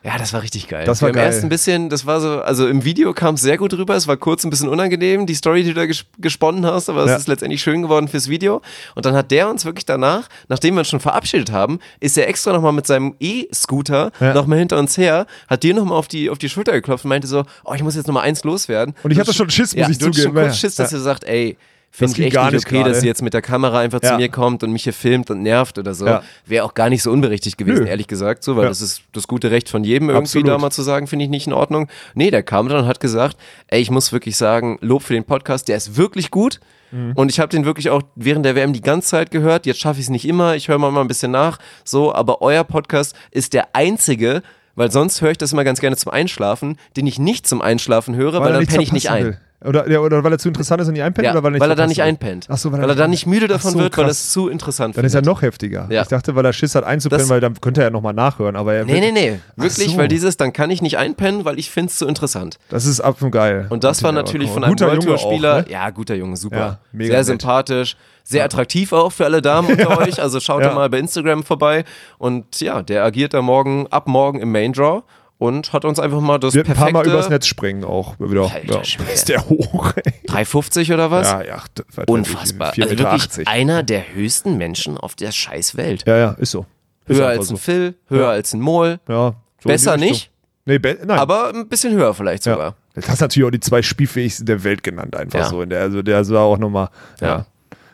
Speaker 1: Ja, das war richtig geil.
Speaker 2: Das war
Speaker 1: wir
Speaker 2: geil.
Speaker 1: Im ersten bisschen, das war so, also im Video kam es sehr gut rüber. Es war kurz ein bisschen unangenehm, die Story, die du da ges gesponnen hast, aber es
Speaker 2: Ja.
Speaker 1: ist letztendlich schön geworden fürs Video. Und dann hat der uns wirklich danach, nachdem wir uns schon verabschiedet haben, ist er extra nochmal mit seinem E-Scooter
Speaker 2: Ja.
Speaker 1: nochmal hinter uns her, hat dir nochmal auf die, auf die Schulter geklopft und meinte so, oh, ich muss jetzt nochmal eins loswerden.
Speaker 2: Und ich
Speaker 1: Du
Speaker 2: hatte schon Schiss, muss
Speaker 1: ja,
Speaker 2: ich
Speaker 1: du hattest
Speaker 2: zugeben.
Speaker 1: schon
Speaker 2: Ja.
Speaker 1: kurz Schiss, dass
Speaker 2: Ja.
Speaker 1: er sagt, ey, finde ich echt
Speaker 2: gar
Speaker 1: nicht okay, dass
Speaker 2: gerade.
Speaker 1: sie jetzt mit der Kamera einfach
Speaker 2: Ja.
Speaker 1: zu mir kommt und mich hier filmt und nervt oder so.
Speaker 2: Ja.
Speaker 1: Wäre auch gar nicht so unberechtigt gewesen,
Speaker 2: Nö.
Speaker 1: ehrlich gesagt, so, weil
Speaker 2: Ja.
Speaker 1: das ist das gute Recht von jedem irgendwie
Speaker 2: Absolut.
Speaker 1: da mal zu sagen, finde ich nicht in Ordnung. Nee, der kam dann und hat gesagt, ey, ich muss wirklich sagen, Lob für den Podcast, der ist wirklich gut.
Speaker 2: Mhm.
Speaker 1: Und ich habe den wirklich auch während der WM die ganze Zeit gehört. Jetzt schaffe ich es nicht immer, ich höre mal, mal ein bisschen nach. So, aber euer Podcast ist der einzige, weil sonst höre ich das immer ganz gerne zum Einschlafen, den ich nicht zum Einschlafen höre, weil,
Speaker 2: er
Speaker 1: dann penne ich nicht
Speaker 2: verpassen
Speaker 1: ein.
Speaker 2: Oder, ja, oder weil er zu interessant ist und nicht einpennt?
Speaker 1: Ja,
Speaker 2: oder weil er, nicht
Speaker 1: weil er da nicht einpennt.
Speaker 2: Ach so,
Speaker 1: weil, er da nicht müde davon
Speaker 2: so,
Speaker 1: wird, weil
Speaker 2: krass.
Speaker 1: es zu interessant
Speaker 2: Dann ist er
Speaker 1: findet.
Speaker 2: noch heftiger.
Speaker 1: Ja.
Speaker 2: Ich dachte, weil er Schiss hat einzupennen,
Speaker 1: Das-
Speaker 2: weil dann könnte er ja nochmal nachhören. Aber er
Speaker 1: Nee, nee, nee. Wirklich,
Speaker 2: so.
Speaker 1: weil dieses, dann kann ich nicht einpennen, weil ich finde es zu interessant.
Speaker 2: Das ist ab und geil.
Speaker 1: Und das war natürlich von einem
Speaker 2: Guter
Speaker 1: World
Speaker 2: Junge
Speaker 1: Tour Spieler.
Speaker 2: auch, ne?
Speaker 1: Ja, guter Junge, super.
Speaker 2: Ja,
Speaker 1: Sehr sympathisch, sehr attraktiv auch für alle Damen unter euch. Also schaut da mal bei Instagram vorbei. Und ja, der agiert da morgen, ab morgen im Main Draw und hat uns einfach mal das
Speaker 2: Wird ein paar
Speaker 1: perfekte
Speaker 2: Mal übers Netz springen auch. Wieder.
Speaker 1: Alter
Speaker 2: ja. Ist der hoch, ey.
Speaker 1: 350 oder was?
Speaker 2: Ja, ja.
Speaker 1: Unfassbar. Also
Speaker 2: 4,80
Speaker 1: wirklich einer der höchsten Menschen auf der scheiß Welt.
Speaker 2: Ja, ja, ist so. Ist
Speaker 1: höher als ein
Speaker 2: so.
Speaker 1: Phil, höher
Speaker 2: Ja.
Speaker 1: als ein Mol.
Speaker 2: Ja, so
Speaker 1: Besser nicht,
Speaker 2: Nee, be nein.
Speaker 1: aber ein bisschen höher vielleicht
Speaker 2: ja.
Speaker 1: sogar.
Speaker 2: Das hast natürlich auch die zwei spielfähigsten der Welt genannt, einfach
Speaker 1: Ja.
Speaker 2: so. Der, also der war auch nochmal. Ja.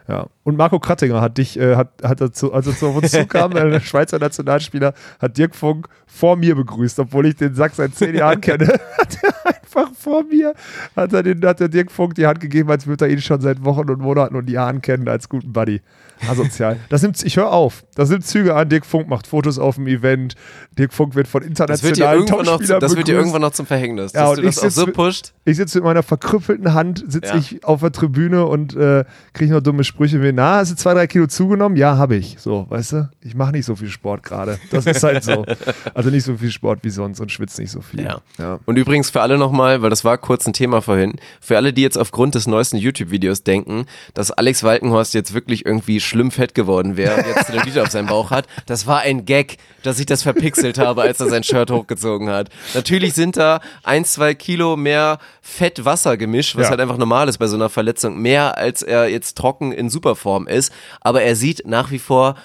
Speaker 1: Ja.
Speaker 2: Und Marco Krattinger hat dich, äh, hat, hat dazu, als er zu uns zukam, der Schweizer Nationalspieler, hat Dirk Funk vor mir begrüßt, obwohl ich den Sack seit zehn Jahren kenne. hat einfach vor mir, hat er, den, hat der Dirk Funk die Hand gegeben, als würde er ihn schon seit Wochen und Monaten und Jahren kennen, als guten Buddy. Asozial. Das nimmt, ich höre auf. Das nimmt Züge an. Dirk Funk macht Fotos auf dem Event. Dirk Funk wird von internationalen
Speaker 1: das wird dir irgendwann noch zum Verhängnis,
Speaker 2: Ja, und ich
Speaker 1: auch so
Speaker 2: sitze-
Speaker 1: pusht.
Speaker 2: Ich sitze mit meiner verkrüppelten Hand, sitze
Speaker 1: Ja.
Speaker 2: ich auf der Tribüne und äh, kriege noch dumme Sprüche wie, na, hast du zwei, drei Kilo zugenommen? Ja, habe ich. So, weißt du? Ich mache nicht so viel Sport gerade. Das ist halt so. Also nicht so viel Sport wie sonst und schwitze nicht so viel.
Speaker 1: Ja.
Speaker 2: ja.
Speaker 1: Und übrigens für alle nochmal, weil das war kurz ein Thema vorhin, für alle, die jetzt aufgrund des neuesten YouTube-Videos denken, dass Alex Walkenhorst jetzt wirklich irgendwie schlimm fett geworden wäre und jetzt eine Lieder auf seinem Bauch hat, das war ein Gag, dass ich das verpixelt habe, als er sein Shirt hochgezogen hat. Natürlich sind da ein, zwei Kilo mehr Fett-Wasser-Gemisch, was
Speaker 2: Ja.
Speaker 1: halt einfach normal ist bei so einer Verletzung, mehr als er jetzt trocken in Superform ist, aber er sieht nach wie vor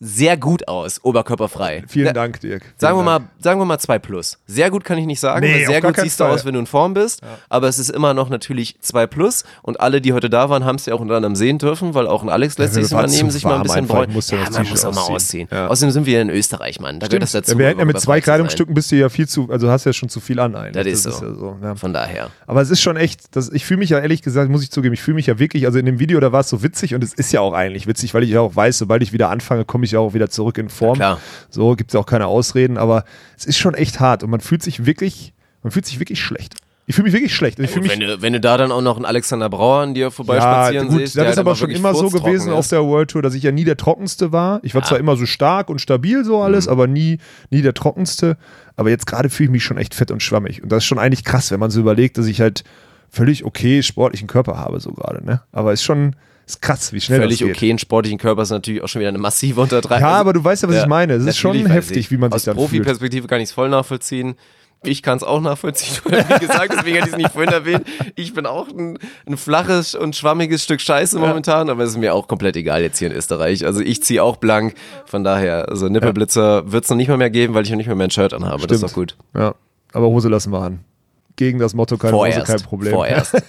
Speaker 1: sehr gut aus, oberkörperfrei.
Speaker 2: Vielen Dank, Dirk. Vielen
Speaker 1: Sagen wir,
Speaker 2: Dank.
Speaker 1: mal, sagen wir mal 2 plus. Sehr gut kann ich nicht sagen,
Speaker 2: Nee,
Speaker 1: sehr gut siehst du aus, wenn du in Form bist. Aber es ist immer noch natürlich 2 plus. Und alle, die heute da waren, haben es ja auch unter anderem sehen dürfen, weil auch ein Alex lässt
Speaker 2: Ja,
Speaker 1: sich mal neben
Speaker 2: zu
Speaker 1: sich mal ein bisschen bräunen. Ja,
Speaker 2: das
Speaker 1: man muss auch mal
Speaker 2: ausziehen. Ja.
Speaker 1: Außerdem sind wir in Österreich, Mann. Da gehört das dazu.
Speaker 2: Ja, wir hätten ja mit zwei. Kleidungsstücken bist du ja viel zu, also hast ja schon zu viel an ein.
Speaker 1: Das ist so.
Speaker 2: ja so ja.
Speaker 1: Von daher.
Speaker 2: Aber es ist schon echt, das, ich fühle mich ja ehrlich gesagt, muss ich zugeben, ich fühle mich ja wirklich, also in dem Video, da war es so witzig und es ist ja auch eigentlich witzig, weil ich ja auch weiß, sobald ich wieder anfange, komme ich ja auch wieder zurück in Form.
Speaker 1: klar.
Speaker 2: So gibt es ja auch keine Ausreden, aber es ist schon echt hart und man fühlt sich wirklich, man fühlt sich wirklich schlecht. Ich fühle mich wirklich schlecht. Ich mich,
Speaker 1: wenn, du, wenn du da dann auch noch einen Alexander Brauer an dir vorbeispazieren
Speaker 2: gut,
Speaker 1: siehst,
Speaker 2: das ist
Speaker 1: halt
Speaker 2: aber schon immer so gewesen auf
Speaker 1: ist.
Speaker 2: der World Tour, dass ich ja nie der trockenste war. Ich war
Speaker 1: Ja. Mhm.
Speaker 2: zwar immer so stark und stabil so alles, aber nie, nie der trockenste. Aber jetzt gerade fühle ich mich schon echt fett und schwammig. Und das ist schon eigentlich krass, wenn man so überlegt, dass ich halt völlig okay sportlichen Körper habe so gerade. Ne? Aber ist schon ist krass, wie schnell
Speaker 1: Völlig
Speaker 2: das geht.
Speaker 1: okay, einen sportlichen Körper ist natürlich auch schon wieder eine massive Untertreibung.
Speaker 2: Ja, aber du weißt ja, was ich meine. Es ist schon heftig,
Speaker 1: ich.
Speaker 2: wie man sich
Speaker 1: Aus
Speaker 2: dann fühlt.
Speaker 1: Profi-Perspektive kann ich es voll nachvollziehen. Ich kann es auch nachvollziehen. Wie gesagt, deswegen hatte ich es nicht vorhin erwähnt. Ich bin auch ein, ein flaches und schwammiges Stück Scheiße momentan, aber es ist mir auch komplett egal jetzt hier in Österreich. Also ich ziehe auch blank. Von daher, also Nippelblitzer wird es noch nicht mal mehr geben, weil ich noch nicht mehr mein Shirt anhabe. Das ist doch gut.
Speaker 2: Ja, aber Hose lassen wir an. Gegen das Motto keine Hose,
Speaker 1: Vorerst.
Speaker 2: kein Problem.
Speaker 1: Vorerst.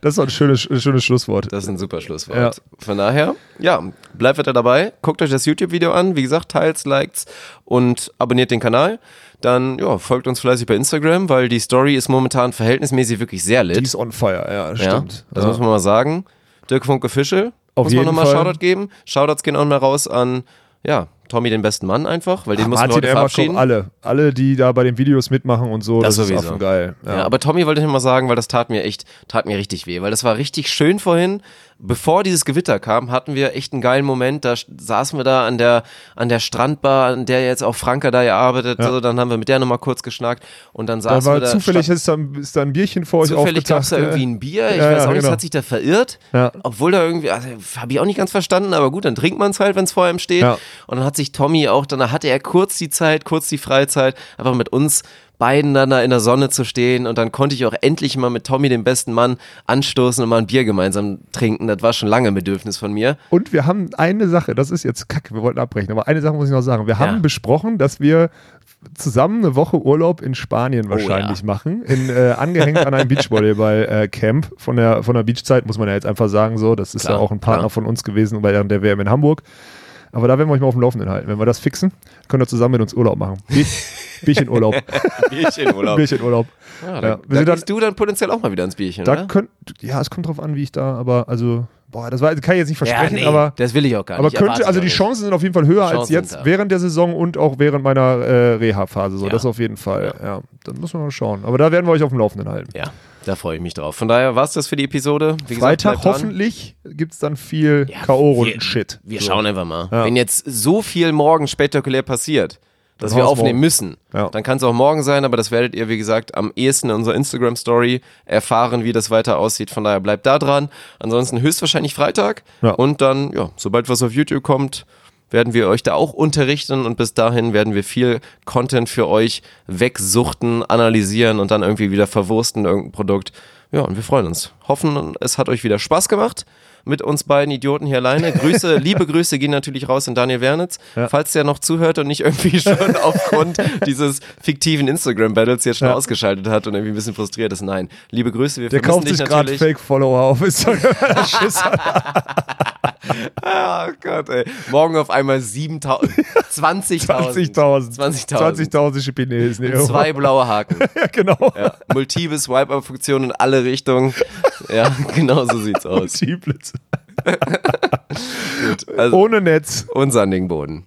Speaker 2: Das ist ein schönes, schönes Schlusswort.
Speaker 1: Das ist ein super Schlusswort.
Speaker 2: Ja.
Speaker 1: Von daher, ja, bleibt weiter dabei. Guckt euch das YouTube-Video an. Wie gesagt, teilt, liked und abonniert den Kanal. Dann ja, folgt uns fleißig bei Instagram, weil die Story ist momentan verhältnismäßig wirklich sehr
Speaker 2: Die
Speaker 1: lit.
Speaker 2: ist on fire, ja,
Speaker 1: Ja,
Speaker 2: stimmt.
Speaker 1: das
Speaker 2: ja.
Speaker 1: muss man mal sagen. Dirk Funke Fische.
Speaker 2: Auf
Speaker 1: muss
Speaker 2: jeden
Speaker 1: man nochmal. Shoutout geben. Shoutouts gehen auch mal raus an, ja, Tommy den besten Mann einfach, weil den muss man
Speaker 2: Martin
Speaker 1: heute verabschieden.
Speaker 2: alle. Alle, die da bei den Videos mitmachen und so,
Speaker 1: Das
Speaker 2: das, ist
Speaker 1: sowieso.
Speaker 2: affengeil.
Speaker 1: Ja. aber Tommy wollte ich mal sagen, weil das tat mir echt, tat mir richtig weh, weil das war richtig schön vorhin. Bevor dieses Gewitter kam, hatten wir echt einen geilen Moment. Da saßen wir da an der, an der Strandbar, an der jetzt auch Franka da gearbeitet.
Speaker 2: Ja.
Speaker 1: So, dann haben wir mit der noch mal kurz geschnackt und dann
Speaker 2: da
Speaker 1: saßen
Speaker 2: war
Speaker 1: wir da.
Speaker 2: zufällig ist da, ist da ein Bierchen vor euch
Speaker 1: Zufällig gab es da irgendwie ein Bier, ich
Speaker 2: Ja,
Speaker 1: weiß
Speaker 2: ja,
Speaker 1: auch nicht,
Speaker 2: genau.
Speaker 1: es hat sich da verirrt.
Speaker 2: Ja.
Speaker 1: Obwohl da irgendwie, also, habe ich auch nicht ganz verstanden, aber gut, dann trinkt man es halt, wenn es vor einem steht.
Speaker 2: Ja.
Speaker 1: Und dann hat sich Tommy auch, dann hatte er kurz die Zeit, kurz die Freizeit, einfach mit uns beiden dann da in der Sonne zu stehen und dann konnte ich auch endlich mal mit Tommy, dem besten Mann, anstoßen und mal ein Bier gemeinsam trinken. Das war schon lange ein Bedürfnis von mir.
Speaker 2: Und wir haben eine Sache, das ist jetzt kacke, wir wollten abbrechen, aber eine Sache muss ich noch sagen. Wir haben
Speaker 1: Ja.
Speaker 2: besprochen, dass wir zusammen eine Woche Urlaub in Spanien wahrscheinlich
Speaker 1: Oh ja.
Speaker 2: machen, in, äh, angehängt an einem Beachvolleyball-Camp von der, von der Beachzeit, muss man ja jetzt einfach sagen, so. Das ist
Speaker 1: Klar,
Speaker 2: ja auch ein Partner
Speaker 1: klar.
Speaker 2: von uns gewesen bei der WM in Hamburg. Aber da werden wir euch mal auf dem Laufenden halten. Wenn wir das fixen, können wir zusammen mit uns Urlaub machen. Bier- Bierchenurlaub.
Speaker 1: Bierchenurlaub.
Speaker 2: Bierchenurlaub.
Speaker 1: Ja,
Speaker 2: Ja,
Speaker 1: da,
Speaker 2: wir
Speaker 1: da
Speaker 2: dann-
Speaker 1: du dann potenziell auch mal wieder ins Bierchen,
Speaker 2: Da
Speaker 1: oder?
Speaker 2: könnt, ja, es kommt drauf an, wie ich da, aber also, boah, das war, kann ich jetzt nicht versprechen,
Speaker 1: nee,
Speaker 2: aber.
Speaker 1: das will ich auch gar
Speaker 2: Aber
Speaker 1: nicht.
Speaker 2: könnte,
Speaker 1: erwarte
Speaker 2: also die Chancen sind auf jeden Fall höher als jetzt während der Saison und auch während meiner äh, Reha-Phase. So,
Speaker 1: Ja.
Speaker 2: das auf jeden Fall. Ja. dann muss man mal schauen. Aber da werden wir euch auf dem Laufenden halten.
Speaker 1: Ja, Da freue ich mich drauf. Von daher war es das für die Episode. Wie gesagt,
Speaker 2: Freitag hoffentlich gibt es dann viel
Speaker 1: Ja,
Speaker 2: K.O.-Runden-Shit.
Speaker 1: Wir
Speaker 2: So.
Speaker 1: schauen einfach mal.
Speaker 2: Ja.
Speaker 1: Wenn jetzt so viel morgen spektakulär passiert, dass wir aufnehmen
Speaker 2: morgen.
Speaker 1: müssen,
Speaker 2: Ja.
Speaker 1: dann kann es auch morgen sein, aber das werdet ihr, wie gesagt, am ehesten in unserer Instagram-Story erfahren, wie das weiter aussieht. Von daher bleibt da dran. Ansonsten höchstwahrscheinlich Freitag. Und dann, ja, sobald was auf YouTube kommt, werden wir euch da auch unterrichten und bis dahin werden wir viel Content für euch wegsuchten, analysieren und dann irgendwie wieder verwursten, irgendein Produkt. Ja, und wir freuen uns. Hoffen, es hat euch wieder Spaß gemacht mit uns beiden Idioten hier alleine. Grüße, liebe Grüße gehen natürlich raus an Daniel Wernitz. Falls der noch zuhört und nicht irgendwie schon aufgrund dieses fiktiven Instagram-Battles jetzt schon
Speaker 2: Ja.
Speaker 1: ausgeschaltet hat und irgendwie ein bisschen frustriert ist. Nein, liebe Grüße, wir
Speaker 2: Der
Speaker 1: vermissen
Speaker 2: kauft
Speaker 1: dich
Speaker 2: sich gerade
Speaker 1: natürlich.
Speaker 2: Fake-Follower auf Instagram.
Speaker 1: Oh Gott, ey. Morgen auf einmal 7000, 20.000.
Speaker 2: 20.000.
Speaker 1: 20.000.
Speaker 2: 20.000 Chinesen.
Speaker 1: Und zwei blaue Haken.
Speaker 2: Ja, genau.
Speaker 1: Ja. Multiple Swipe-Up-Funktion in alle Richtungen. Ja, genau so sieht's aus. Gut, also,
Speaker 2: Ohne Netz.
Speaker 1: und sandigen Boden.